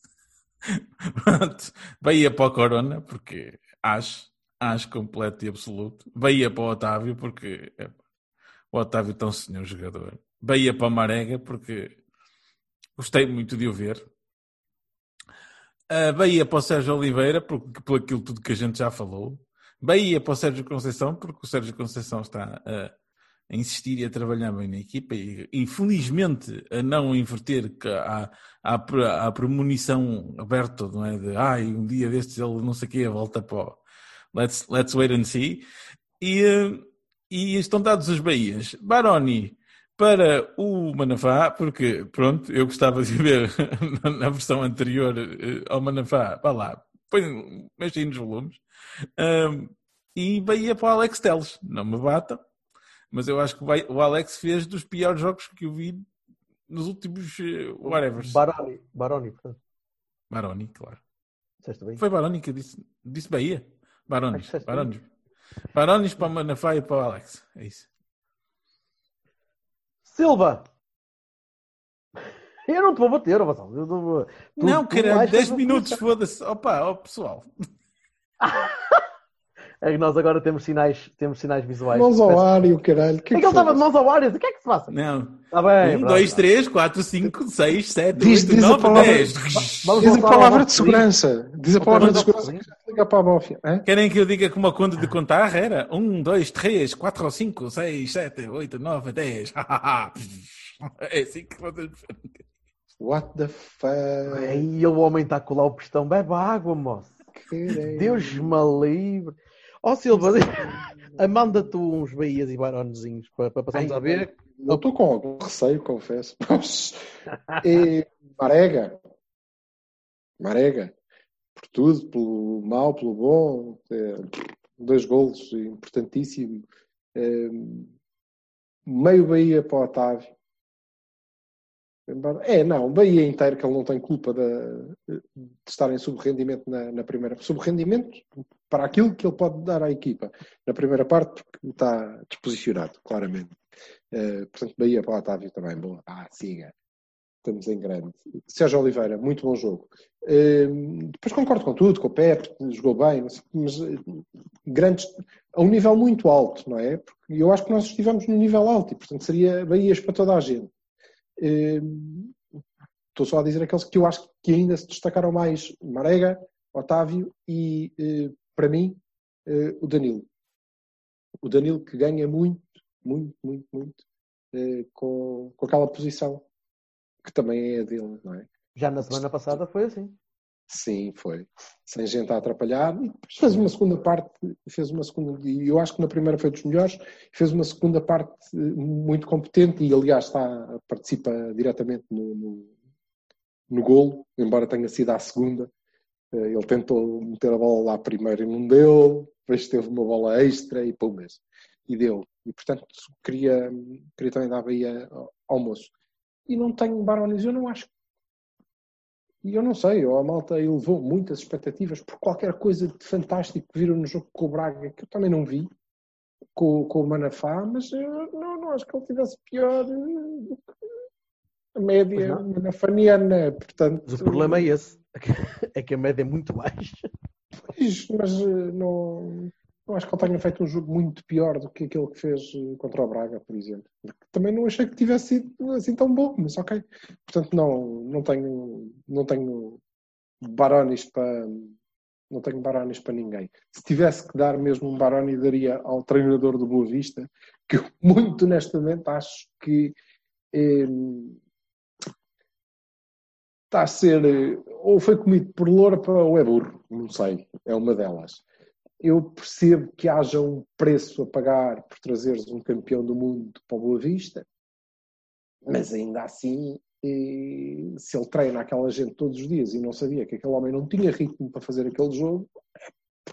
Pronto. Bahia para o Corona, porque acho, acho completo e absoluto. Bahia para o Otávio, porque é, o Otávio é tão senhor jogador. Bahia para o Marega, porque gostei muito de o ver. A Bahia para o Sérgio Oliveira, porque, por aquilo tudo que a gente já falou. Bahia para o Sérgio Conceição, porque o Sérgio Conceição está a, a insistir e a trabalhar bem na equipa e, e felizmente a não inverter há, pre- há premonição aberta, não é? De ai, um dia destes ele não sei o quê, volta para o let's, let's wait and see. E, e estão dados as Bahias. Baroni para o Manafá, porque pronto, eu gostava de ver na- na versão anterior eh, ao Manafá, vá lá, põe, mexe aí nos volumes. Ahm, e Bahia para o Alex Teles, não me bata, mas eu acho que vai- o Alex fez dos piores jogos que eu vi nos últimos eh, whatever. Baroni, Baroni, portanto. Baroni, claro. Foi Baroni que disse, disse Bahia. Disseste Barones. Barones para o Manafá e para o Alex. É isso. Silva! Eu não te vou bater, ó Vassalo. Eu não, vou- tu- não, achas 10 que- minutos, foda-se. Opa, ó pessoal. É que nós agora temos sinais, temos sinais visuais. Mãos ao ar e o caralho. É que ele estava de mãos ao ar. eu disse, O que é que se passa? Não. Está bem. Um, pronto, dois, pronto. três, quatro, cinco, seis, sete, Diz- oito, diz a nove, palavra- dez. Diz a palavra de segurança. Diz a palavra de segurança que já liga para a máfia. Querem que eu diga com uma conta de contar? Era um, dois, três, quatro, cinco, seis, sete, oito, nove, dez. é assim que vocês What the fuck? Aí o homem está a colar o pistão. Bebe água, moço. Deus me livre. Ó Silva, manda-te uns Bahias e Baronezinhos para, para passarmos Ai, a ver. Eu estou com algum receio, confesso. E, Marega. Marega. por tudo, pelo mal, pelo bom. É, dois golos, importantíssimo. É, meio Bahia para o Otávio. É, não, Bahia inteiro, que ele não tem culpa de, de estar em subrendimento na, na primeira. Subrendimento para aquilo que ele pode dar à equipa na primeira parte, porque está disposicionado, claramente. Uh, portanto, Bahia para o Otávio também, boa. Ah, siga. Estamos em grande. Sérgio Oliveira, muito bom jogo. Uh, depois concordo com tudo, com o Pepe, jogou bem, mas uh, grandes, a um nível muito alto, não é? Porque eu acho que nós estivemos num nível alto e, portanto, seria Bahias para toda a gente. Estou só a dizer aqueles que eu acho que ainda se destacaram mais: Marega, Otávio e, para mim, o Danilo. O Danilo que ganha muito, muito, muito, muito com, com aquela posição que também é dele, não é? Já na semana passada foi assim. Sim, foi. Sem gente a atrapalhar. E depois fez uma segunda parte, fez uma segunda, e eu acho que na primeira foi dos melhores, fez uma segunda parte muito competente e, aliás, está, participa diretamente no, no, no golo, embora tenha sido a segunda. Eh, ele tentou meter a bola lá primeiro e não deu, depois teve uma bola extra e pumas. E deu. E, portanto, queria, queria também dar aí ao moço e não tenho Barones. Eu não acho. E eu não sei, a malta elevou muitas expectativas por qualquer coisa de fantástico que viram no jogo com o Braga, que eu também não vi, com, com o Manafá, mas eu não, não acho que ele tivesse pior do que a média manafaniana. Portanto, mas o problema é esse, é que a média é muito baixa. Pois, mas eh, não eu acho que ele tenha feito um jogo muito pior do que aquele que fez eh, contra o Braga, por exemplo. Também não achei que tivesse sido assim tão bom, mas ok. Portanto, não, não tenho, não tenho Barones para. Não tenho Barones para ninguém. Se tivesse que dar mesmo um Baroni, daria ao treinador do Boa Vista, que eu, muito honestamente, acho que eh, está a ser. Eh, ou foi comido por loura ou é burro, não sei. É uma delas eu percebo que haja um preço a pagar por trazeres um campeão do mundo para o Boa Vista, mas ainda assim, eh, se ele treina aquela gente todos os dias e não sabia que aquele homem não tinha ritmo para fazer aquele jogo.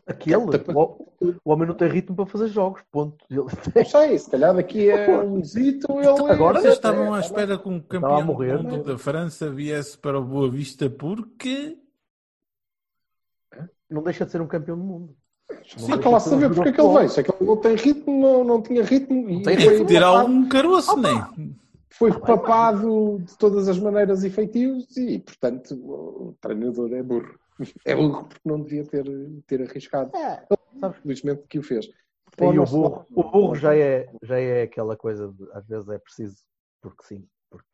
Aquele? O, homem não tem ritmo para fazer jogos, ponto. Não sei, se calhar daqui a um zito ele. Agora vocês estavam à espera que um campeão morrer, do mundo da França viesse para o Boa Vista porque. Não deixa de ser um campeão do mundo. Sim, para lá saber porque é que ele veio. Se é que ele não tem ritmo, não, não tinha ritmo. E tem que tirar um caroço, nem. Foi papado de todas as maneiras e feitios e, portanto, o treinador é burro. É burro porque não devia ter, ter arriscado. É, Felizmente que o fez. E o burro, o burro já, é, já é aquela coisa de, às vezes é preciso, porque sim, porque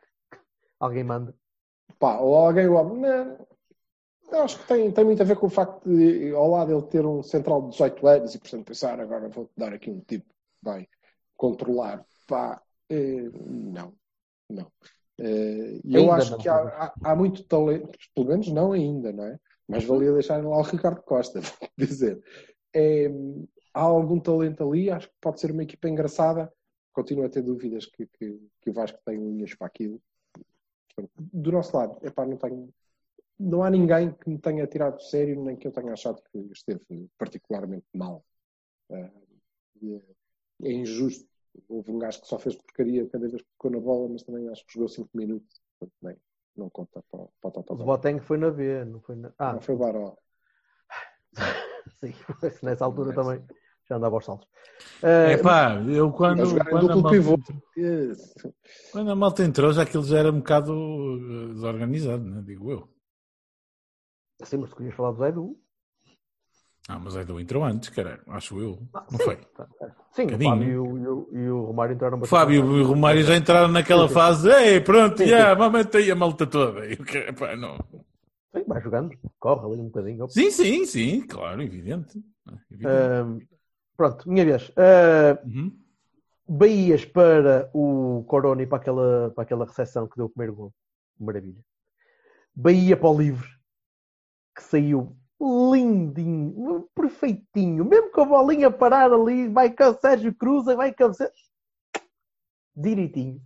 alguém manda. Pá, ou alguém, ou, não, acho que tem, tem muito a ver com o facto de, ao lado ele ter um central de 18 anos e, portanto, pensar agora vou-te dar aqui um tipo que vai controlar. Pá, eh, não, não. Eh, eu acho não, que há, há, há, muito talento, pelo menos não ainda, não é? Mas valia deixar lá o Ricardo Costa, vou dizer. É, há algum talento ali, acho que pode ser uma equipa engraçada. Continuo a ter dúvidas que, que, que o Vasco tem linhas para aquilo. do nosso lado, epá, não tenho não há ninguém que me tenha tirado de sério, nem que eu tenha achado que esteve particularmente mal. Uh, é, injusto. Houve um gajo que só fez porcaria cada vez que ficou na bola, mas também acho que jogou 5 minutos. Portanto, nem, não conta para, para o Totó. O Boateng foi na B, não foi na... Ah, não foi Baró. Sim, nessa altura também já andava aos saltos. É uh, pá, eu quando, quando, a malta quando a malta entrou, já aquilo já era um bocado eh, desorganizado, né? digo eu. Sim, mas tu querias falar do Zé Du. Ah, mas do entrou antes, caralho, acho eu. Ah, não sim. foi? Tá, tá. Sim, o Fábio e o, e o, Romário entraram bastante. Fábio e o Romário já entraram naquela sim, fase. Ei, pronto, sim, já, mamãe aí a malta toda. Eu, pá, não. Sim, vai jogando, corre ali um bocadinho. Sim, sim, sim, claro, evidente. evidente. Uh, pronto, minha vez. Uh, uhum. Bahias para o Corona e para aquela, para aquela recepção que deu o primeiro gol. Maravilha. Bahia para o livre que saiu lindinho, perfeitinho, mesmo com a bolinha parar ali, vai com o Sérgio Cruz, vai o direitinho.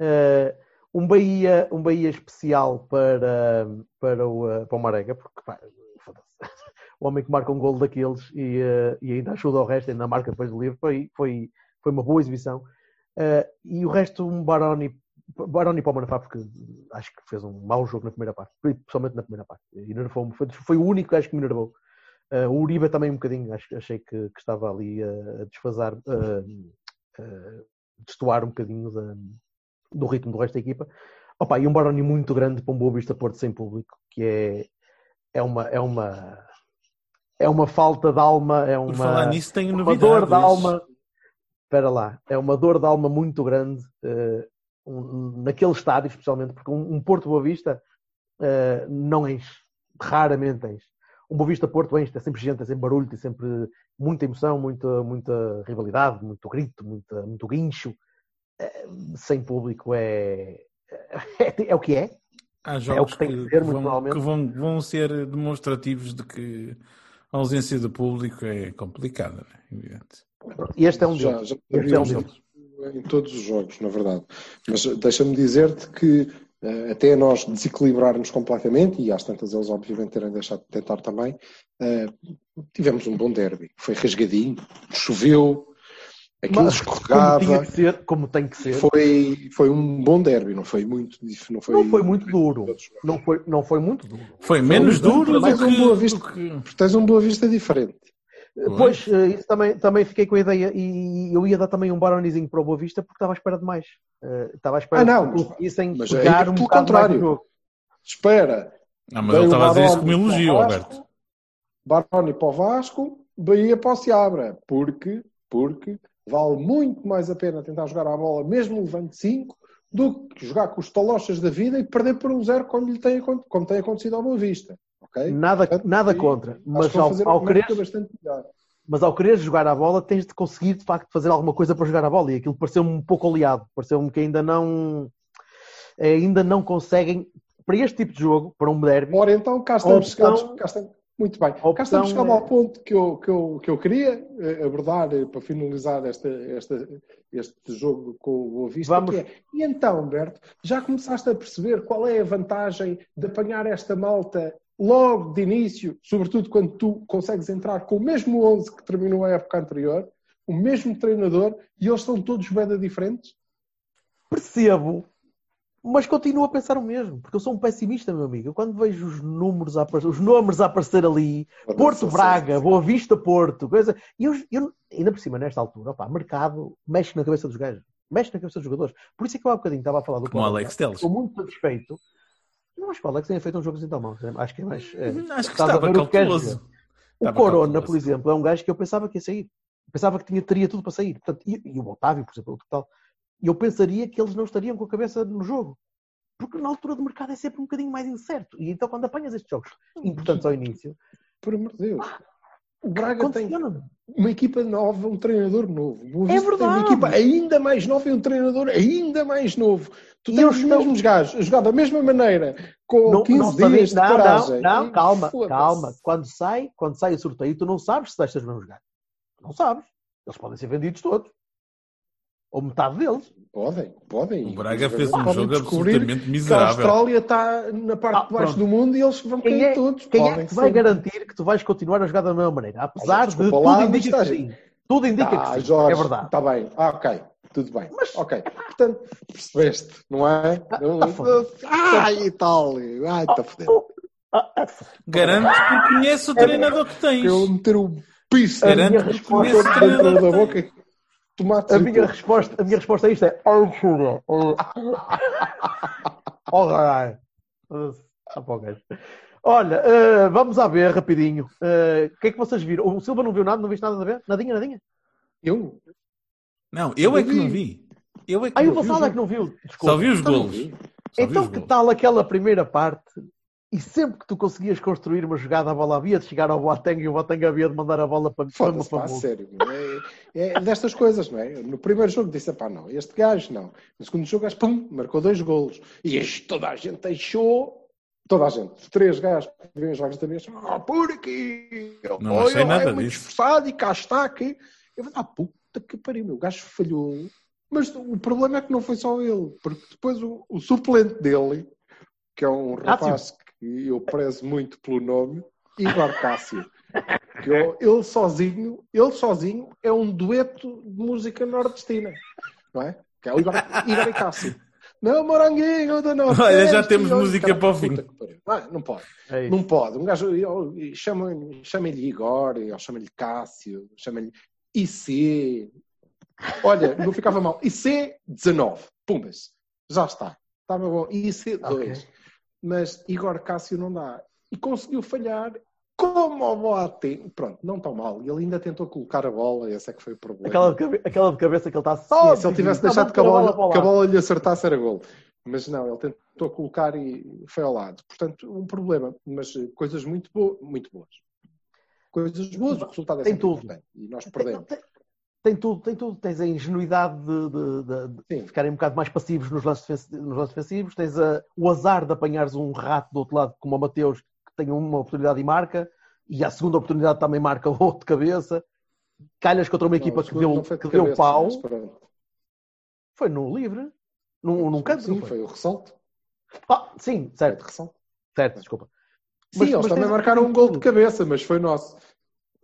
Uh, um Bahia, um Bahia especial para, para, o, para o Marega, porque pá, o homem que marca um gol daqueles e, eh, e ainda ajuda o resto, ainda marca depois do livro, foi, foi, foi uma boa exibição. Eh, e o resto, um Baroni, Baroni para o Manafá, porque acho que fez um mau jogo na primeira parte, principalmente na primeira parte. E foi, foi o único acho que me nervou. Eh, o Uribe também um bocadinho, acho, achei que, que estava ali a, a a, a destoar um bocadinho da, do ritmo do resto da equipa. Opa, e um Baroni muito grande para um Boa Vista Porto sem público, que é, é uma, é uma é uma falta de alma, é uma, Por falar nisso, tenho uma dor de alma. Espera lá, é uma dor de alma muito grande uh, um, naquele estádio, especialmente, porque um, um Porto Boa Vista uh, não enche, raramente enche. Um Boa Vista Porto enche, tem sempre gente, tem sempre barulho, tem sempre muita emoção, muita, muita rivalidade, muito grito, muita, muito guincho. Uh, sem público é, é, é o que é. Há jogos é que, que, ser, que, vão, que vão, vão, ser demonstrativos de que a ausência do público é complicada, é evidente. E este é um já, deles. já este é um deles. Em todos os jogos, na verdade. Mas deixa-me dizer-te que uh, até nós desequilibrarmos completamente, e às tantas eles obviamente terem deixado de tentar também, uh, tivemos um bom derby. Foi rasgadinho, choveu, aquilo Mas, escorregava. Como, que ser, como tem que ser. Foi, foi um bom derby, não foi muito não foi, não foi muito duro. Não foi, não foi muito duro. Foi menos foi duro, do, que, um boa vista, que... Porque tens um boa vista diferente. Pois, isso também, também fiquei com a ideia e eu ia dar também um baronizinho para o Boa Vista porque estava à espera de mais. Uh, estava à espera ah, não, de conseguissem mas pegar é um pelo contrário. jogo. Espera. Não, mas ele estava a dizer isso como elogio, Alberto. Baroni para o Vasco, Bahia para o Seabra. Porque, porque vale muito mais a pena tentar jogar a bola, mesmo levando 5, do que jogar com os talochas da vida e perder por um zero como, lhe tem, como tem acontecido ao Boa Vista. Okay? Nada, Portanto, nada contra. Mas ao, ao querer, mas ao querer jogar a bola, tens de conseguir de facto fazer alguma coisa para jogar a bola. E aquilo pareceu-me um pouco oleado. Pareceu-me que ainda não ainda não conseguem para este tipo de jogo, para um derby. Ora, então cá estamos opção... chegados, cá estamos, muito bem. Cá estamos chegados ao ponto que eu, que eu, que eu queria abordar para finalizar esta, esta, este jogo com o Boa Vista. Vamos... É, e então, Berto, já começaste a perceber qual é a vantagem de apanhar esta malta logo de início, sobretudo quando tu consegues entrar com o mesmo 11 que terminou a época anterior, o mesmo treinador, e eles são todos bem diferentes? Percebo, mas continuo a pensar o mesmo, porque eu sou um pessimista, meu amigo. Eu quando vejo os números a aparecer, os nomes a aparecer ali, Porto Braga, Boa Vista Porto, coisa. E eu, eu, ainda por cima, nesta altura, opa, mercado mexe na cabeça dos gajos, mexe na cabeça dos jogadores. Por isso é que eu há bocadinho estava a falar do Como Alex Teles. Estou muito satisfeito. Não acho que o Alex tenha feito um jogo assim tão mau. Acho que é mais. É, acho que estava calculoso. O, o Corona, por exemplo, é um gajo que eu pensava que ia sair. Pensava que tinha, teria tudo para sair. Portanto, e, e o Otávio, por exemplo, tal. E eu pensaria que eles não estariam com a cabeça no jogo. Porque na altura do mercado é sempre um bocadinho mais incerto. E então, quando apanhas estes jogos importantes ao início. Por amor de Deus. O Braga tem uma equipa nova, um treinador novo. O é verdade. Tem uma equipa ainda mais nova e um treinador ainda mais novo. Tu tens os estou... mesmos gajos a jogar da mesma maneira, com não, 15 não dias de não, paragem. Não, não, calma, calma. Quando sai, quando sai o sorteio, tu não sabes se deixas mesmo jogar. Não sabes. Eles podem ser vendidos todos. Ou metade deles. Podem, podem. O Braga fez um jogo absolutamente miserável. a Austrália está na parte ah, de baixo pronto. do mundo e eles vão cair é, todos. Quem é que vai garantir que tu vais continuar a jogar da mesma maneira? Apesar de tudo lá, indica que sim. Tudo indica ah, que sim. Jorge, é verdade. Está bem. Ah, ok. Tudo bem. Mas... Ok. Portanto, percebeste, não é? Ah, ah, ah e tal. Ai, está fodendo. Garanto que conhece o treinador que tens. Eu meter o piso. Garanto que conhece o treinador da boca. Tomates a minha, resposta, a minha resposta a isto é Altura. Alright. Olha, uh, vamos a ver rapidinho. Uh, o que é que vocês viram? O Silva não viu nada? Não viste nada a ver? Nadinha, nadinha? Eu? Não, eu é que não vi. Eu é que ah, não o Gonçalo é que não viu. Desculpa. Só vi os golos. Então, que tal aquela primeira parte e sempre que tu conseguias construir uma jogada, a bola havia de chegar ao Boateng e o Boateng havia de mandar a bola para, para uma famosa. sério. É, é, destas coisas, não é? No primeiro jogo disse, pá, não, este gajo não. No segundo jogo, gajo, pum, marcou dois golos. E este, toda a gente deixou, toda a gente, três gajos que vêm os jogos da mesa, ah, por aqui, não achei nada é muito esforçado e cá está aqui. Eu falei, ah, puta que pariu, meu, o gajo falhou. Mas o problema é que não foi só ele, porque depois o, o suplente dele, que é um rapaz que eu prezo muito pelo nome, Igor Cássio. Eu- ele sozinho, ele sozinho é um dueto de música nordestina, não é? Que é o Igor, Igor e Cássio. Não, moranguinho do Nordeste. Olha, já temos olha, música caralho, para o fim. que pariu. Não, não pode. É. Não pode. Um gajo eu- chama- chama-lhe Igor, chama-lhe Cássio, chama-lhe IC. Olha, não ficava mal. IC 19. Pumbas. Já está. Estava bom. IC 2. Mas Igor Cássio não dá. E conseguiu falhar como o Boateng. Pronto, não tão mal. Ele ainda tentou colocar a bola. Esse é que foi o problema. Aquela, de cabe- aquela de cabeça que ele está só. Se ele tivesse Tá, deixado que a, bola, que a bola lhe acertasse era gol. Mas não, ele tentou colocar e foi ao lado. Portanto, um problema. Mas eh, coisas muito, bo muito boas. Coisas boas, o resultado é Tem tudo. importante. E nós perdemos. tem- tem tudo, tem tudo. Tens a ingenuidade de, de- de- de ficarem um bocado mais passivos nos lances, nos lances defensivos, tens a- o azar de apanhares um rato do outro lado, como o Mateus, que tem uma oportunidade e marca, e a segunda oportunidade também marca o outro de cabeça. Calhas contra uma equipa Não, que deu, foi que deu cabeça, pau, foi no livre, num, num canto. Sim, não foi o ressalto. Ah, sim, Foi de certo, ressalto. certo, desculpa. Sim, Mas- eles mas também marcaram um gol de cabeça, mas foi nosso.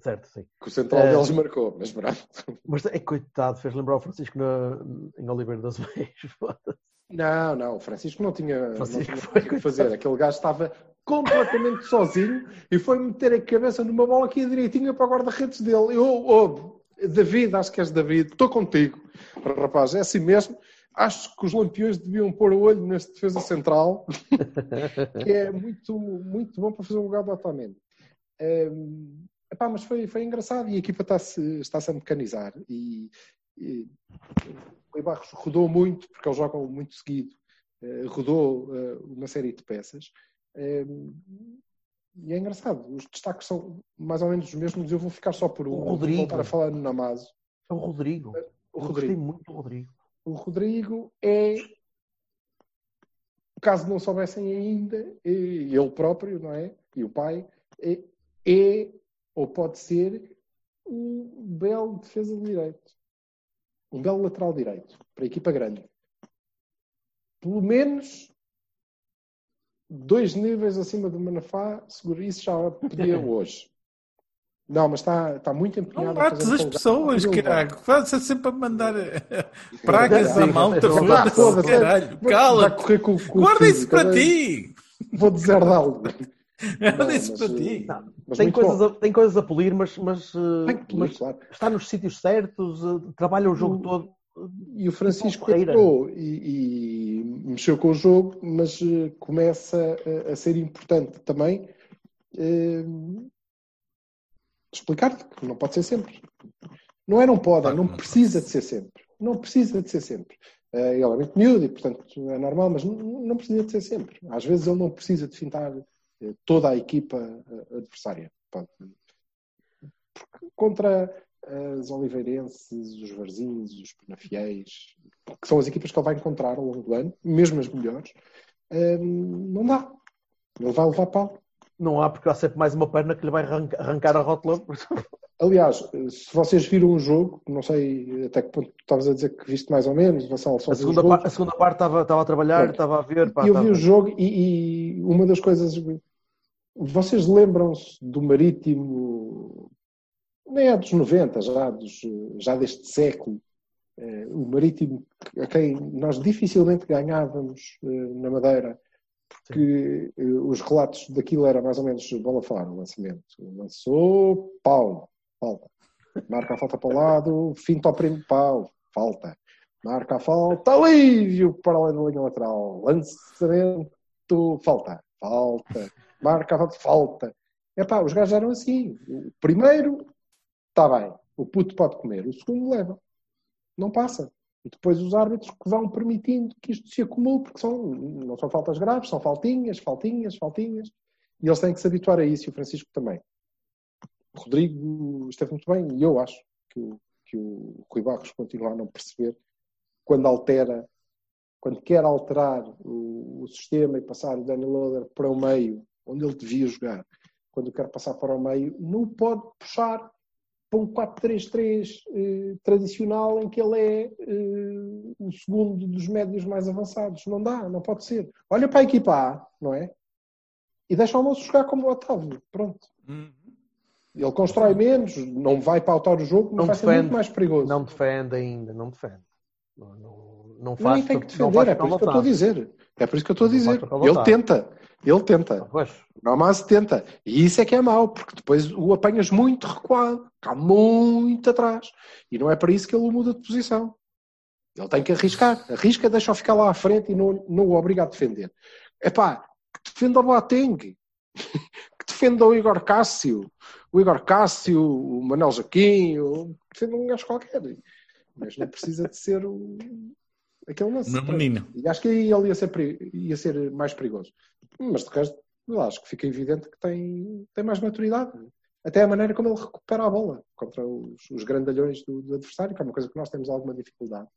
Certo, sim. Que o central Eh, deles marcou. Mas pronto. Mas é coitado, fez lembrar o Francisco na, em Oliveira das Meias. Não, não, o Francisco não tinha, não Francisco tinha foi o que fazer. Aquele gajo estava completamente sozinho e foi meter a cabeça numa bola que ia direitinho para o guarda-redes dele. Eu, oh, David, acho que és David, estou contigo. Rapaz, é assim mesmo. Acho que os lampiões deviam pôr o olho neste defesa central, que é muito, muito bom para fazer o lugar do Otamendi. Ehm, epá, mas foi, foi engraçado e a equipa está-se está -se a mecanizar. E, e o Rui Barros rodou muito, porque eles jogam muito seguido, eh, rodou eh, uma série de peças. Eh, e é engraçado, os destaques são mais ou menos os mesmos. Eu vou ficar só por um. O Vou Rodrigo. voltar a falar no Namazo. É o Rodrigo. O Eu gostei Rodrigo. muito do Rodrigo. O Rodrigo é, caso não soubessem ainda, ele próprio, não é? E o pai, é, é ou pode ser um belo defesa de direito. Um belo lateral direito para a equipa grande. Pelo menos dois níveis acima do Manafá, seguro isso já podia hoje. Não, mas está, está muito empenhado. Não a mates as pessoas, lugar. caralho. Faz sempre a mandar eh, pragas à malta. Foda-se, caralho. Cala-te. correr com, com o Guarda isso físico, para ti. Vou deserdá-lo. Guarda Não, isso mas, para eh, ti. Não, tem, coisas bom. a, tem coisas a polir, mas, mas, eh, Tem que polir, mas claro. está nos sítios certos, eh, trabalha o jogo O- todo. E o Francisco entrou e, e mexeu com o jogo, mas eh, começa a, a ser importante também eh, explicar que não pode ser sempre. Não é não pode, não precisa de ser sempre. Não precisa de ser sempre. Eh, ele é muito miúdo e, portanto, é normal, mas não, não precisa de ser sempre. Às vezes ele não precisa de fintar eh, toda a equipa eh, adversária. Porque contra as Oliveirenses, os Varzinhos, os Penafiéis, que são as equipas que ele vai encontrar ao longo do ano, mesmo as melhores, não dá. Ele vai levar pau. Não há, porque há sempre mais uma perna que lhe vai arranca- arrancar a rótula. Aliás, se vocês viram o jogo, não sei até que ponto estavas a dizer que viste mais ou menos, Vassal, A segunda, par- a segunda parte estava, estava a trabalhar, estava a ver. Pá, eu vi estava- o jogo e, e uma das coisas. Vocês lembram-se do Marítimo, nem é dos 90, já, dos, já deste século, eh, o Marítimo a quem nós dificilmente ganhávamos eh, na Madeira, porque eh, os relatos daquilo era mais ou menos bola fora, o lançamento. Lançou, pau, falta. Marca a falta para o lado, finta ao primo, pau, falta. Marca a falta, alívio para além da linha lateral. Lançamento, falta, falta. Marca a falta, falta. Epá, os gajos eram assim. O primeiro, está bem. O puto pode comer. O segundo leva. Não passa. E depois os árbitros que vão permitindo que isto se acumule, porque são, não são faltas graves, são faltinhas, faltinhas, faltinhas. E eles têm que se habituar a isso, e o Francisco também. O Rodrigo esteve muito bem, e eu acho que o, que o Rui Barros continua a não perceber quando altera, quando quer alterar o, o sistema e passar o Danny Loader para o meio, onde ele devia jogar, quando quer passar para o meio, não pode puxar para um 4-3-3 eh, tradicional em que ele é eh, o segundo dos médios mais avançados. Não dá, não pode ser. Olha para a equipa A, não é? E deixa o moço jogar como o Otávio. Pronto. Hum. Ele constrói menos, não vai pautar o jogo, mas Não vai ser defende. muito mais perigoso. Não defende ainda, não defende. Não, não, não Não, faz. nem tem que não defender, faz é por isso que eu estou a vontade. dizer. É por isso que eu estou a Não dizer. Ele tenta. Ele tenta. Pois. Não, mas tenta. E isso é que é mau, porque depois o apanhas muito recuado, cá muito atrás. E não é para isso que ele o muda de posição. Ele tem que arriscar. Arrisca, deixa-o ficar lá à frente e não, não o obriga a defender. Epá, que defenda o Boateng. que defenda o Igor Cássio. O Igor Cássio, o Manel Jaquinho. Que defenda um gajo qualquer. Mas não precisa de ser o... aquele lance. Meu menino. E acho que aí ele ia ser, peri- ia ser mais perigoso. Mas de resto, eu acho que fica evidente que tem, tem mais maturidade. Até a maneira como ele recupera a bola contra os, os grandalhões do, do adversário, que é uma coisa que nós temos alguma dificuldade.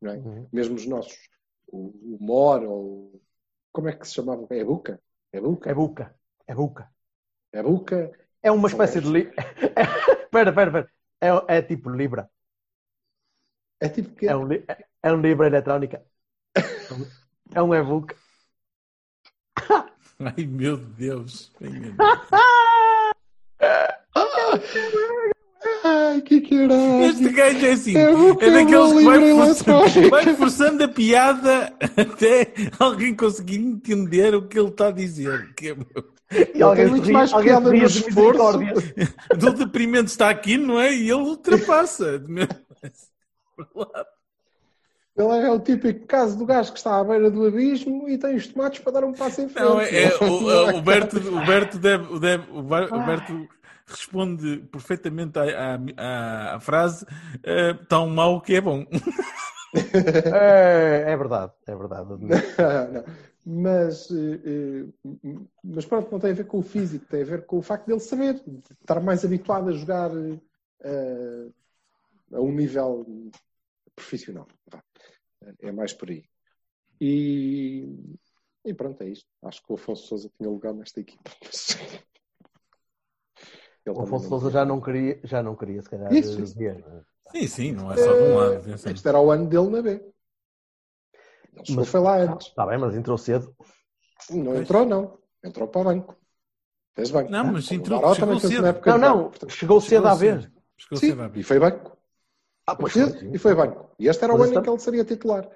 Não é? Uhum. Mesmo os nossos, o, o Mor, ou como é que se chamava? É Buca? É Buca? É buca. É buca. É Buca? É uma espécie de. Li... Espera, espera, espera. É, é tipo Libra. É tipo que É um, li- é um Libra eletrónica. É um e-book. Ai meu Deus. Ai, meu Deus. Ai, que caralho! Este gajo é assim. É É daqueles que vai forçando, vai forçando a piada até alguém conseguir entender o que ele está a dizer. Que é, E alguém tem muito ri- mais alguém piada no esforço. do deprimente está aqui, não é? E ele ultrapassa. Ele é o típico caso do gajo que está à beira do abismo e tem os tomates para dar um passo em frente. Não, é, é, o, o Berto, o Berto, deve, deve- o o Berto responde perfeitamente à, à- à- frase eh, tão mau que é bom. É, é verdade, é verdade. Não, mas, eh, eh, mas pronto, não tem a ver com o físico, tem a ver com o facto dele saber, de estar mais habituado a jogar eh, a um nível profissional. Vá. É mais por aí. E, e pronto, é isto. Acho que o Afonso Souza tinha lugar nesta equipa. Ele O Afonso Sousa já não queria, já não queria se calhar, Isso, isso. ver. Sim, sim, não é só de um lado. atenção. Este era o ano dele na B. Ele chegou, Mas- foi lá antes. Está bem, mas entrou cedo. Não entrou, não. Entrou para o banco. Fez banco. Não, mas entrou- chegou cedo. Não, não, chegou cedo à vez. Chegou Sim, e foi banco. Ah, pois e foi banco. E este era o Mas ano em está- que ele seria titular.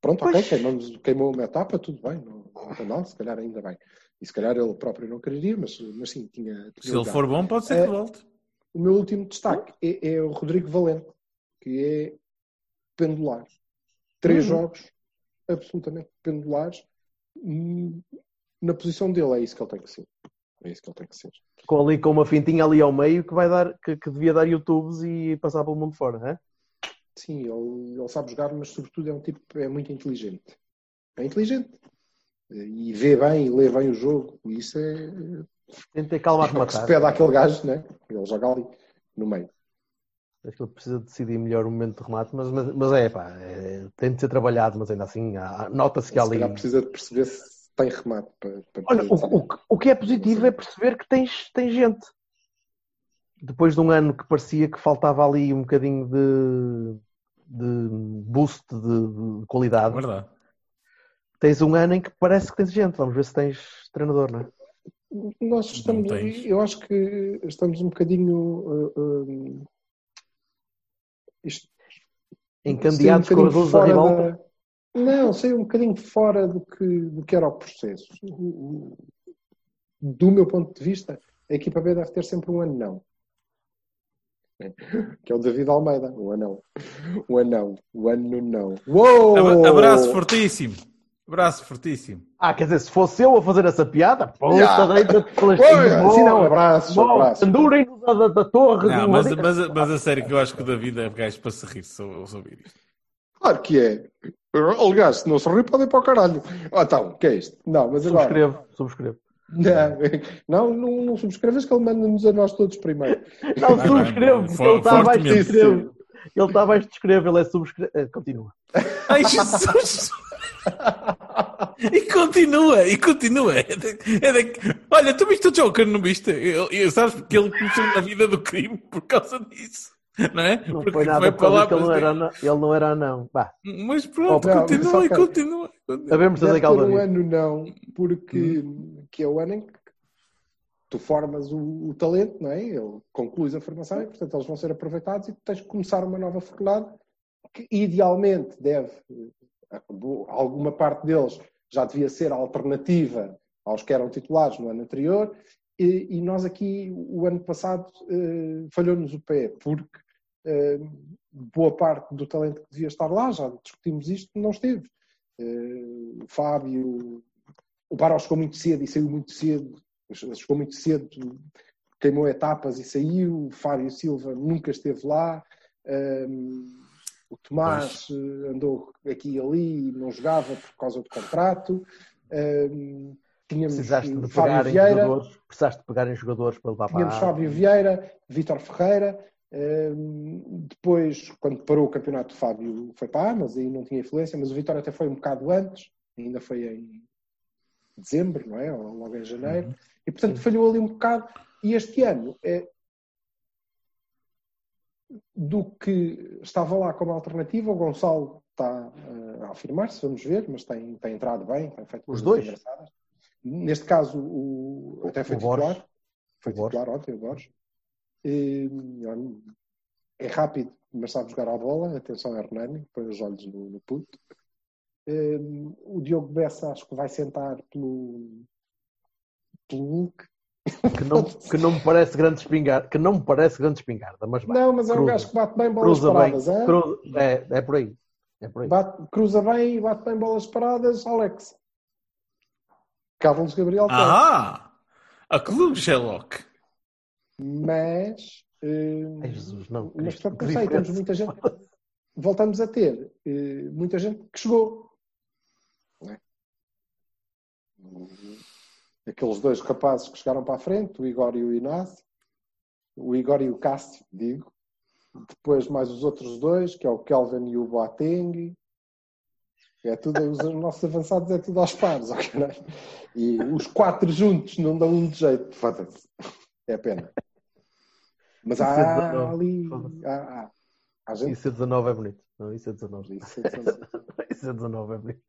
Pronto, Pois. ok, queimamos, queimou uma etapa, tudo bem, não, não tem mal, se calhar ainda bem. E se calhar ele próprio não quereria, mas, mas sim, tinha. tinha Se ele lugar. for bom, pode ser É. que volte. O meu último destaque é, é o Rodrigo Valente, que é pendular. Três Uhum. jogos absolutamente pendulares. Hum, Na posição dele, é isso que ele tem que ser. É isso que ele tem que ser. Com, ali, com uma fintinha ali ao meio que, vai dar, que, que devia dar YouTubes e passar pelo mundo fora, né? Sim, ele, ele sabe jogar, mas sobretudo é um tipo é muito inteligente. É inteligente. E vê bem e lê bem o jogo. E isso é, Tem de ter calma a é o que se rematar. pede àquele gajo, né? Ele joga ali no meio. Acho que ele precisa decidir melhor o momento de remate, mas, mas, mas é, pá, é, tem de ser trabalhado, mas ainda assim, nota-se que há ali. precisa de perceber se tem remate para, para Olha, o, o, que- o que é positivo é perceber que tens, tens gente. Depois de um ano que parecia que faltava ali um bocadinho de, de boost de, de qualidade, Verdade. tens um ano em que parece que tens gente. Vamos ver se tens treinador, não é? Nós estamos, eu acho que estamos um bocadinho uh, um, isto- Encandeados sei com um as luzes da ribalta. Não, sei um bocadinho fora do que, do que era o processo. Do meu ponto de vista, a equipa B deve ter sempre um anão. Que é o David Almeida, o anão. O anão, o ano não. Uou! Abraço fortíssimo. Abraço fortíssimo. Ah, quer dizer, se fosse eu a fazer essa piada, puta, Yeah. deita-te pelas Oi, tinhas, assim não, bom, abraços, bom, abraços. Pendurem-nos da, da, da torre. Não, do- mas, mas, mas a sério que eu acho que o David é gajo para se rir eu se eu ouvir isto. Claro que é. Aliás, se não se rir, pode ir para o caralho. Ah, então, o que é isto? Não, mas agora. Subscrevo, subscrevo. Não, não, não, não subscreves que ele manda-nos a nós todos primeiro. Não, subscrevo, porque ele está abaixo de escrevo. Ele está abaixo de escrevo, ele é subscrevo. Eh, Continua. Ai, Jesus! e continua, e continua. É de- é de- Olha, tu viste o Joker, não viste? Eu, eu- sabes porque ele começou na vida do crime por causa disso. Não é? Não Porque foi nada para lá, que ele não mas- era anão. Ele não era anão. Vá, Mas pronto, Oh, não, continua mas e ok. continua. sabemos fazer Deve ter calma um ano não, porque que é o ano em que tu formas o, o talento, não é? Ele concluis a formação e, portanto, eles vão ser aproveitados e tu tens que começar uma nova faculdade que, idealmente, deve, alguma parte deles já devia ser alternativa aos que eram titulares no ano anterior e, e nós aqui, o ano passado, eh, falhou-nos o pé, porque boa parte do talento que devia estar lá, já discutimos isto, não esteve. Eh, o Fábio, o Barros chegou muito cedo e saiu muito cedo, chegou muito cedo, queimou etapas e saiu. O Fábio Silva nunca esteve lá. O Tomás pois. andou aqui e ali, não jogava por causa do contrato. Tínhamos precisaste de Fábio Vieira, jogadores, precisaste de pegar em jogadores para levar Tínhamos Fábio Vieira, Vítor Ferreira. Um, depois, quando parou o campeonato, o Fábio foi para a mas aí não tinha influência, mas o Vitória até foi um bocado antes, ainda foi em dezembro, não é? Ou logo em janeiro. Uhum. E portanto falhou ali um bocado. E este ano, é, do que estava lá como alternativa, o Gonçalo está uh, a afirmar-se, vamos ver, mas tem, tem entrado bem, tem feito Os dois? engraçadas. Neste caso, o, até foi o titular. Borges. Foi titular ontem, o Borges. E, é rápido, mas sabe jogar a bola. Atenção a Hernani, põe os olhos no, no puto. Um, o Diogo Bessa acho que vai sentar pelo, pelo Hulk. Que não, que não me parece grande espingarda, que não me parece grande espingarda, mas vai. Não, mas é um gajo que bate bem bolas cruza paradas, bem, é? Cruza, é? É por aí. É por aí. Bate, cruza bem e bate bem bolas paradas, Alex. Carlos Gabriel Ah! A clube Sherlock. Mas. Uh, Ai, Jesus, não. Mas portanto, não sei, temos muita gente. Voltamos a ter uh, muita gente que chegou é? Aqueles dois rapazes que chegaram para a frente, o Igor e o Inácio, o Igor e o Cássio, digo. Depois mais os outros dois, que é o Kelvin e o Boateng. É tudo, os nossos avançados é tudo aos pares, ok? E os quatro juntos não dão um de jeito, foda-se. É pena. Mas há ali. Há, há, há gente... Isso é 19 é bonito. Não, isso é 19. Isso é 19. isso é 19 é bonito.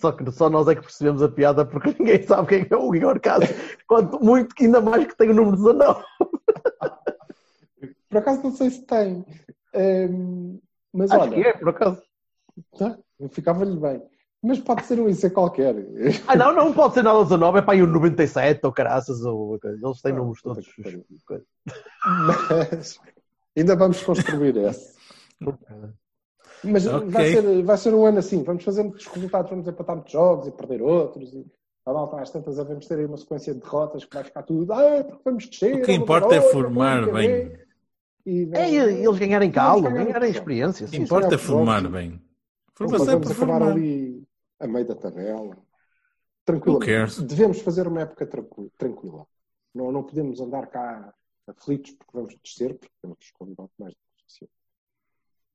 Só que só nós é que percebemos a piada porque ninguém sabe quem é o Igor Caso. Quanto muito, ainda mais que tem o número 19. Por acaso não sei se tem. Um, mas Acho olha. que é, por acaso. Tá? Ficava-lhe bem. Mas pode ser um IC qualquer. Ah, não, não pode ser nada 19, é para aí o 97 ou caraças, ou eles têm números todos. Mas ainda vamos construir esse. Mas okay. vai, ser, vai ser um ano assim, vamos fazer muitos resultados, vamos empatar muitos jogos e perder outros. E, a malta, às tantas, vamos ter aí uma sequência de derrotas que vai ficar tudo. Ah, vamos descer. O que importa é formar bem. E, é eles ganharem calo, ganharem experiência. O que importa é formar bem. Formação é formar ali a meio da tabela. Tranquilo. Devemos fazer uma época tranquila. Não, não podemos andar cá aflitos porque vamos descer, porque temos convidado mais do que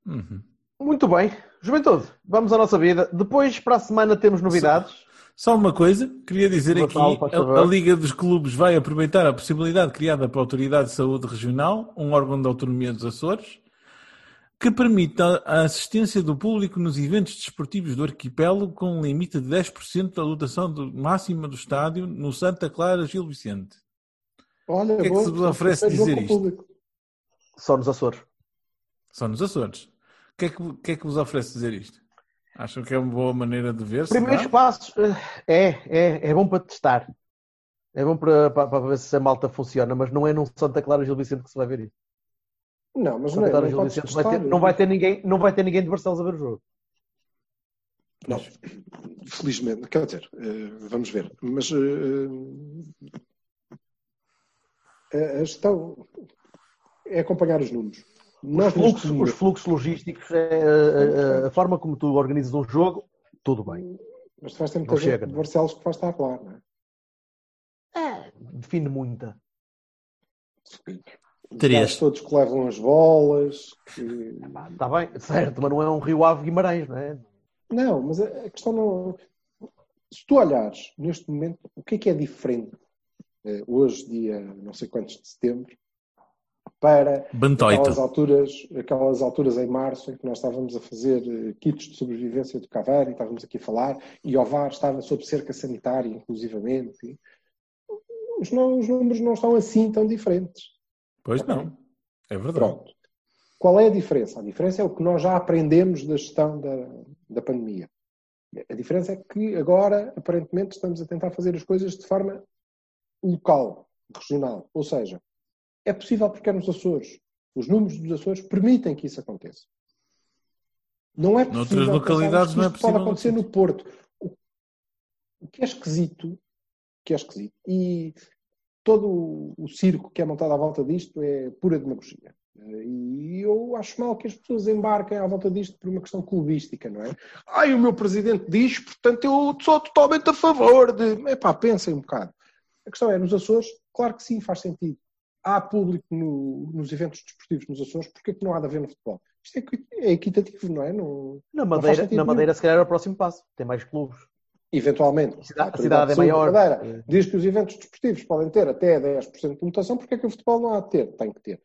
uhum. Muito bem. Juventude, vamos à nossa vida. Depois, para a semana, temos novidades. Só uma coisa, queria dizer aqui, a, a, Liga dos Clubes vai aproveitar a possibilidade criada pela Autoridade de Saúde Regional, um órgão de autonomia dos Açores, que permite a assistência do público nos eventos desportivos do arquipélago com um limite de 10% da lotação do, máxima do estádio no Santa Clara Gil Vicente. Olha, o que é que se vos oferece dizer isto? Só nos Açores. Só nos Açores. O que é que, que, é que vos oferece dizer isto? Acham que é uma boa maneira de ver? Primeiros passos, eh, é, é, é bom para testar. É bom para, para, para, ver se a malta funciona, mas não é num Santa Clara Gil Vicente que se vai ver isso. Não, mas não, é, Gil Vicente vai ter, não, vai ter ninguém, não vai ter ninguém de Barcelos a ver o jogo. Não, felizmente, quer dizer, uh, vamos ver. Mas uh, a gestão é acompanhar os números. Os fluxos, os fluxos, logísticos, é, a, a, a, forma como tu organizas um jogo, tudo bem. Mas tu vais ter muita não gente chega, de Barcelos que vai estar lá, não é? É, define muita. Terias. Todos que levam as bolas. Está bem, certo, mas não é um Rio Ave Guimarães, não é? Não, mas a questão não. Se tu olhares neste momento, o que é que é diferente eh, hoje, dia não sei quantos de setembro, para aquelas alturas, aquelas alturas em março em que nós estávamos a fazer uh, kits de sobrevivência do Cavani, estávamos aqui a falar, e o VAR estava sob cerca sanitária, inclusivamente. os, não- os números não estão assim tão diferentes. Pois não. É verdade. Pronto. Qual é a diferença? A diferença é o que nós já aprendemos da gestão da, da pandemia. A diferença é que agora, aparentemente, estamos a tentar fazer as coisas de forma local, regional. Ou seja, é possível porque é nos Açores. Os números dos Açores permitem que isso aconteça. Não é possível Noutras localidades não é possível pode acontecer noutros no Porto. O, que é esquisito, que é esquisito, e todo o, circo que é montado à volta disto é pura demagogia. E eu acho mal que as pessoas embarquem à volta disto por uma questão clubística, não é? Ai, o meu presidente diz, portanto eu sou totalmente a favor de. Epá, pensem um bocado. A questão é, nos Açores, claro que sim, faz sentido. Há público no- nos eventos desportivos nos Açores, porque é que não há de haver no futebol? Isto é, é equitativo, não é? Não, Na não Madeira, sentido na nenhum. Madeira, se calhar, é o próximo passo. Tem mais clubes. Eventualmente. A cidade- a cidade é maior. Madeira diz que os eventos desportivos podem ter até 10% de mutação, porque é que o futebol não há de ter? Tem que ter.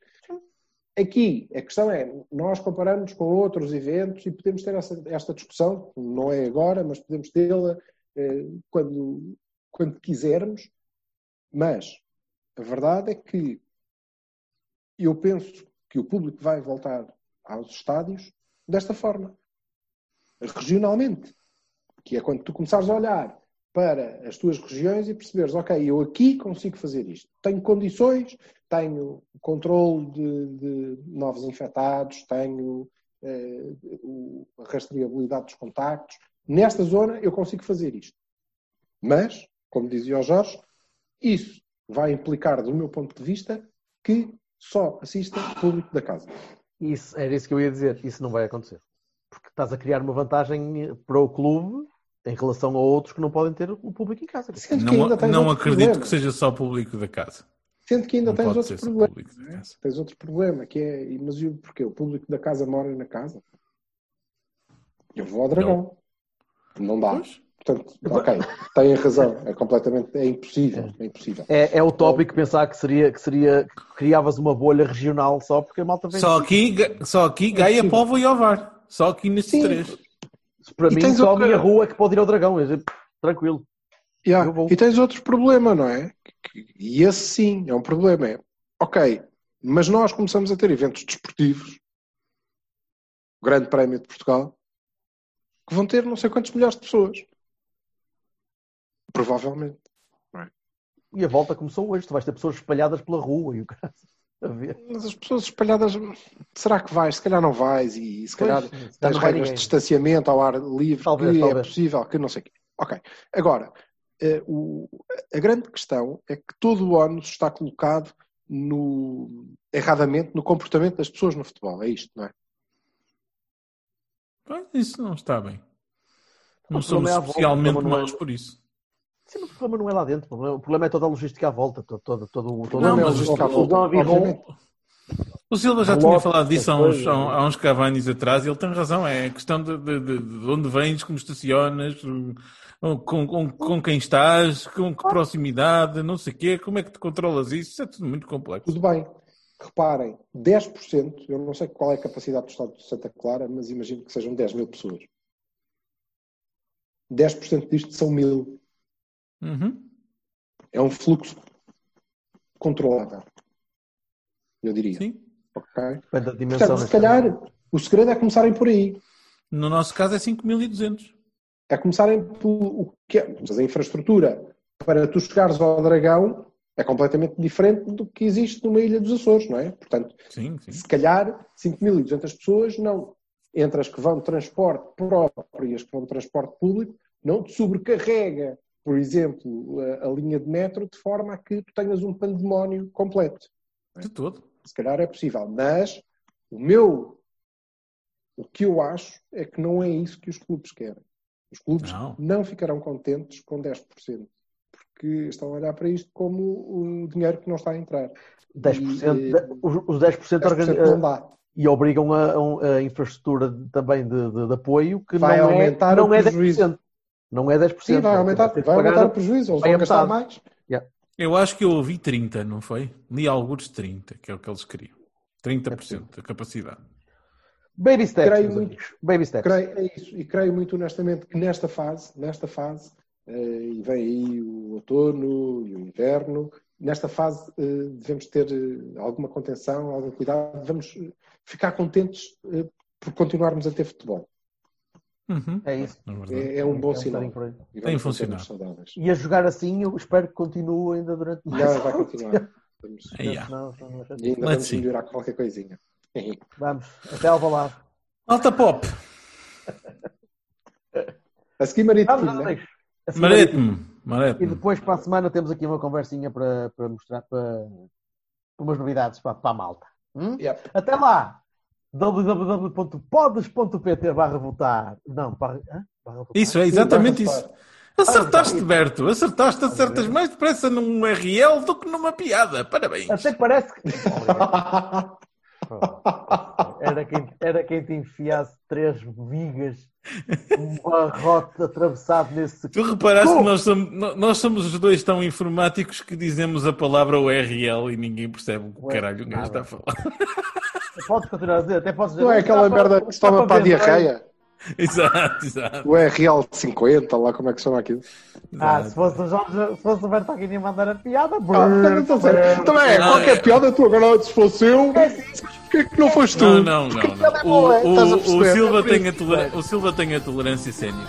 Aqui, a questão é, nós comparamos com outros eventos e podemos ter essa, esta discussão, não é agora, mas podemos tê-la eh, quando, quando quisermos, mas a verdade é que eu penso que o público vai voltar aos estádios desta forma, regionalmente, que é quando tu começares a olhar para as tuas regiões e perceberes, ok, eu aqui consigo fazer isto. Tenho condições, tenho controle de, de novos infectados, tenho eh, o- a rastreabilidade dos contactos. Nesta zona eu consigo fazer isto. Mas, como dizia o Jorge, isso vai implicar, do meu ponto de vista, que só assista público da casa. Isso, era isso que eu ia dizer. Isso não vai acontecer. Porque estás a criar uma vantagem para o clube em relação a outros que não podem ter o público em casa. Não, não acredito problema. que seja só público da casa. Sendo que ainda Não tens outro problema. casa. Tens outro problema, que é, mas e o porquê? O público da casa mora na casa? Eu vou ao dragão. Não, dá. Pois. Portanto, ok, têm razão. É completamente, é impossível. É impossível. É, é utópico pensar que seria, que seria que criavas uma bolha regional só porque a malta vem. Só aqui, só aqui Gaia. Póvoa e Ovar. Só aqui nestes Sim. três. Para E mim, tens só outra- a minha rua é que pode ir ao dragão. Eu digo, Tranquilo. Yeah. E tens outro problema, não é? E esse sim é um problema. É, ok, mas nós começamos a ter eventos desportivos, o Grande Prémio de Portugal, que vão ter não sei quantos milhares de pessoas. Provavelmente. E a volta começou hoje. Tu vais ter pessoas espalhadas pela rua e o cara. Mas as pessoas espalhadas, será que vais? Se calhar não vais e se calhar Pois, tens não vai regras de distanciamento ao ar livre, Talvez, que é talvez. possível, que não sei o quê. Ok. Agora, eh, o- a grande questão é que todo o ano está colocado no, erradamente no comportamento das pessoas no futebol. É isto, não é? Isso não está bem. Não O somos problema é à volta, especialmente não é- maus por isso. Sim, mas o problema não é lá dentro. O problema, é toda a logística à volta. Todo, todo, todo, todo Não, o- mas o- isto- o- Silva já tinha falado disso há uns, há, uns Cavanis atrás e ele tem razão. É questão de, de- de- de onde vens, como estacionas, com, com, com quem estás, com que proximidade, não sei o quê, como é que te controlas isso? Isso é tudo muito complexo. Tudo bem. Reparem, 10%, eu não sei qual é a capacidade do Estado de Santa Clara, mas imagino que sejam 10 mil pessoas. 10% disto são mil. Uhum. É um fluxo controlável. Eu diria. Sim. Ok? Depende da dimensão. Portanto, se calhar, o segredo é começarem por aí. No nosso caso é 5.200. É começarem pelo que é. Mas a infraestrutura para tu chegares ao Dragão é completamente diferente do que existe numa ilha dos Açores, não é? Portanto, Sim, sim. se calhar 5.200 pessoas não, entre as que vão de transporte próprio e as que vão de transporte público, não te sobrecarrega, por exemplo, a, a linha de metro de forma a que tu tenhas um pandemónio completo. De todo. Se calhar é possível, mas o meu, o que eu acho é que não é isso que os clubes querem. Os clubes Não. não, ficarão contentes com 10%, porque estão a olhar para isto como o dinheiro que não está a entrar. 10%, E, de- os, os 10%, 10% organi- não dá. e obrigam a, a- a infraestrutura também de, de- de apoio que Vai não, é, aumentar não o é prejuízo. 10%. Não é 10%. Sim, vai aumentar, vai pagar- aumentar o prejuízo, eles vai vão gastar mais. Eu acho que eu ouvi 30, não foi? Li alguns 30, que é o que eles queriam. 30% da capacidade. Baby steps, Creio muito. Baby steps. Creio, é isso, e creio muito honestamente que nesta fase, nesta fase, eh, e vem aí o outono e o inverno. Nesta fase eh, devemos ter eh, alguma contenção, algum cuidado, vamos ficar contentes por continuarmos a ter futebol. Uhum. É isso. É. É, é um bom É um sinal. E Tem funcionado. E a jogar assim, eu espero que continue ainda durante mais Não, vai continuar. Vamos, Aí, ah. Não, não, não, e ainda vamos melhorar qualquer coisinha. Vamos, até ao lado. Alta Pop, A seguir, Marítimo, Vamos, né? A seguir, Marete-me. E depois, para a semana, temos aqui uma conversinha para, para mostrar para, para umas novidades para, para a malta. Hum? Yep. Até lá! www.podes.pt barra votar. Não, barra, barra votar. Isso, é exatamente Sim, isso. Acertaste, Ah, Berto. Acertaste, acertas mais depressa num URL do que numa piada. Parabéns. Até parece que. Era quem, era quem te enfiasse três vigas, um barrote atravessado nesse. Tu reparaste que nós somos, nós somos os dois tão informáticos que dizemos a palavra URL e ninguém percebe o que caralho o gajo está a falar. Podes continuar a dizer, até podes dizer. Não é aquela merda que se toma para a é? diarreia? Exato, exato. O RL 50, lá como é que se chama aquilo? Ah, se fosse o Jorge, se fosse o Berto aqui a mandar a piada, Ah, então, então, Também é, qualquer é- piada tu agora, se fosse eu, porquê que não foste tu? Não, não, não. não. boa, O, o, o? Silva É tem a o Silva tem a tolerância sénior.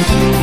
Thank you.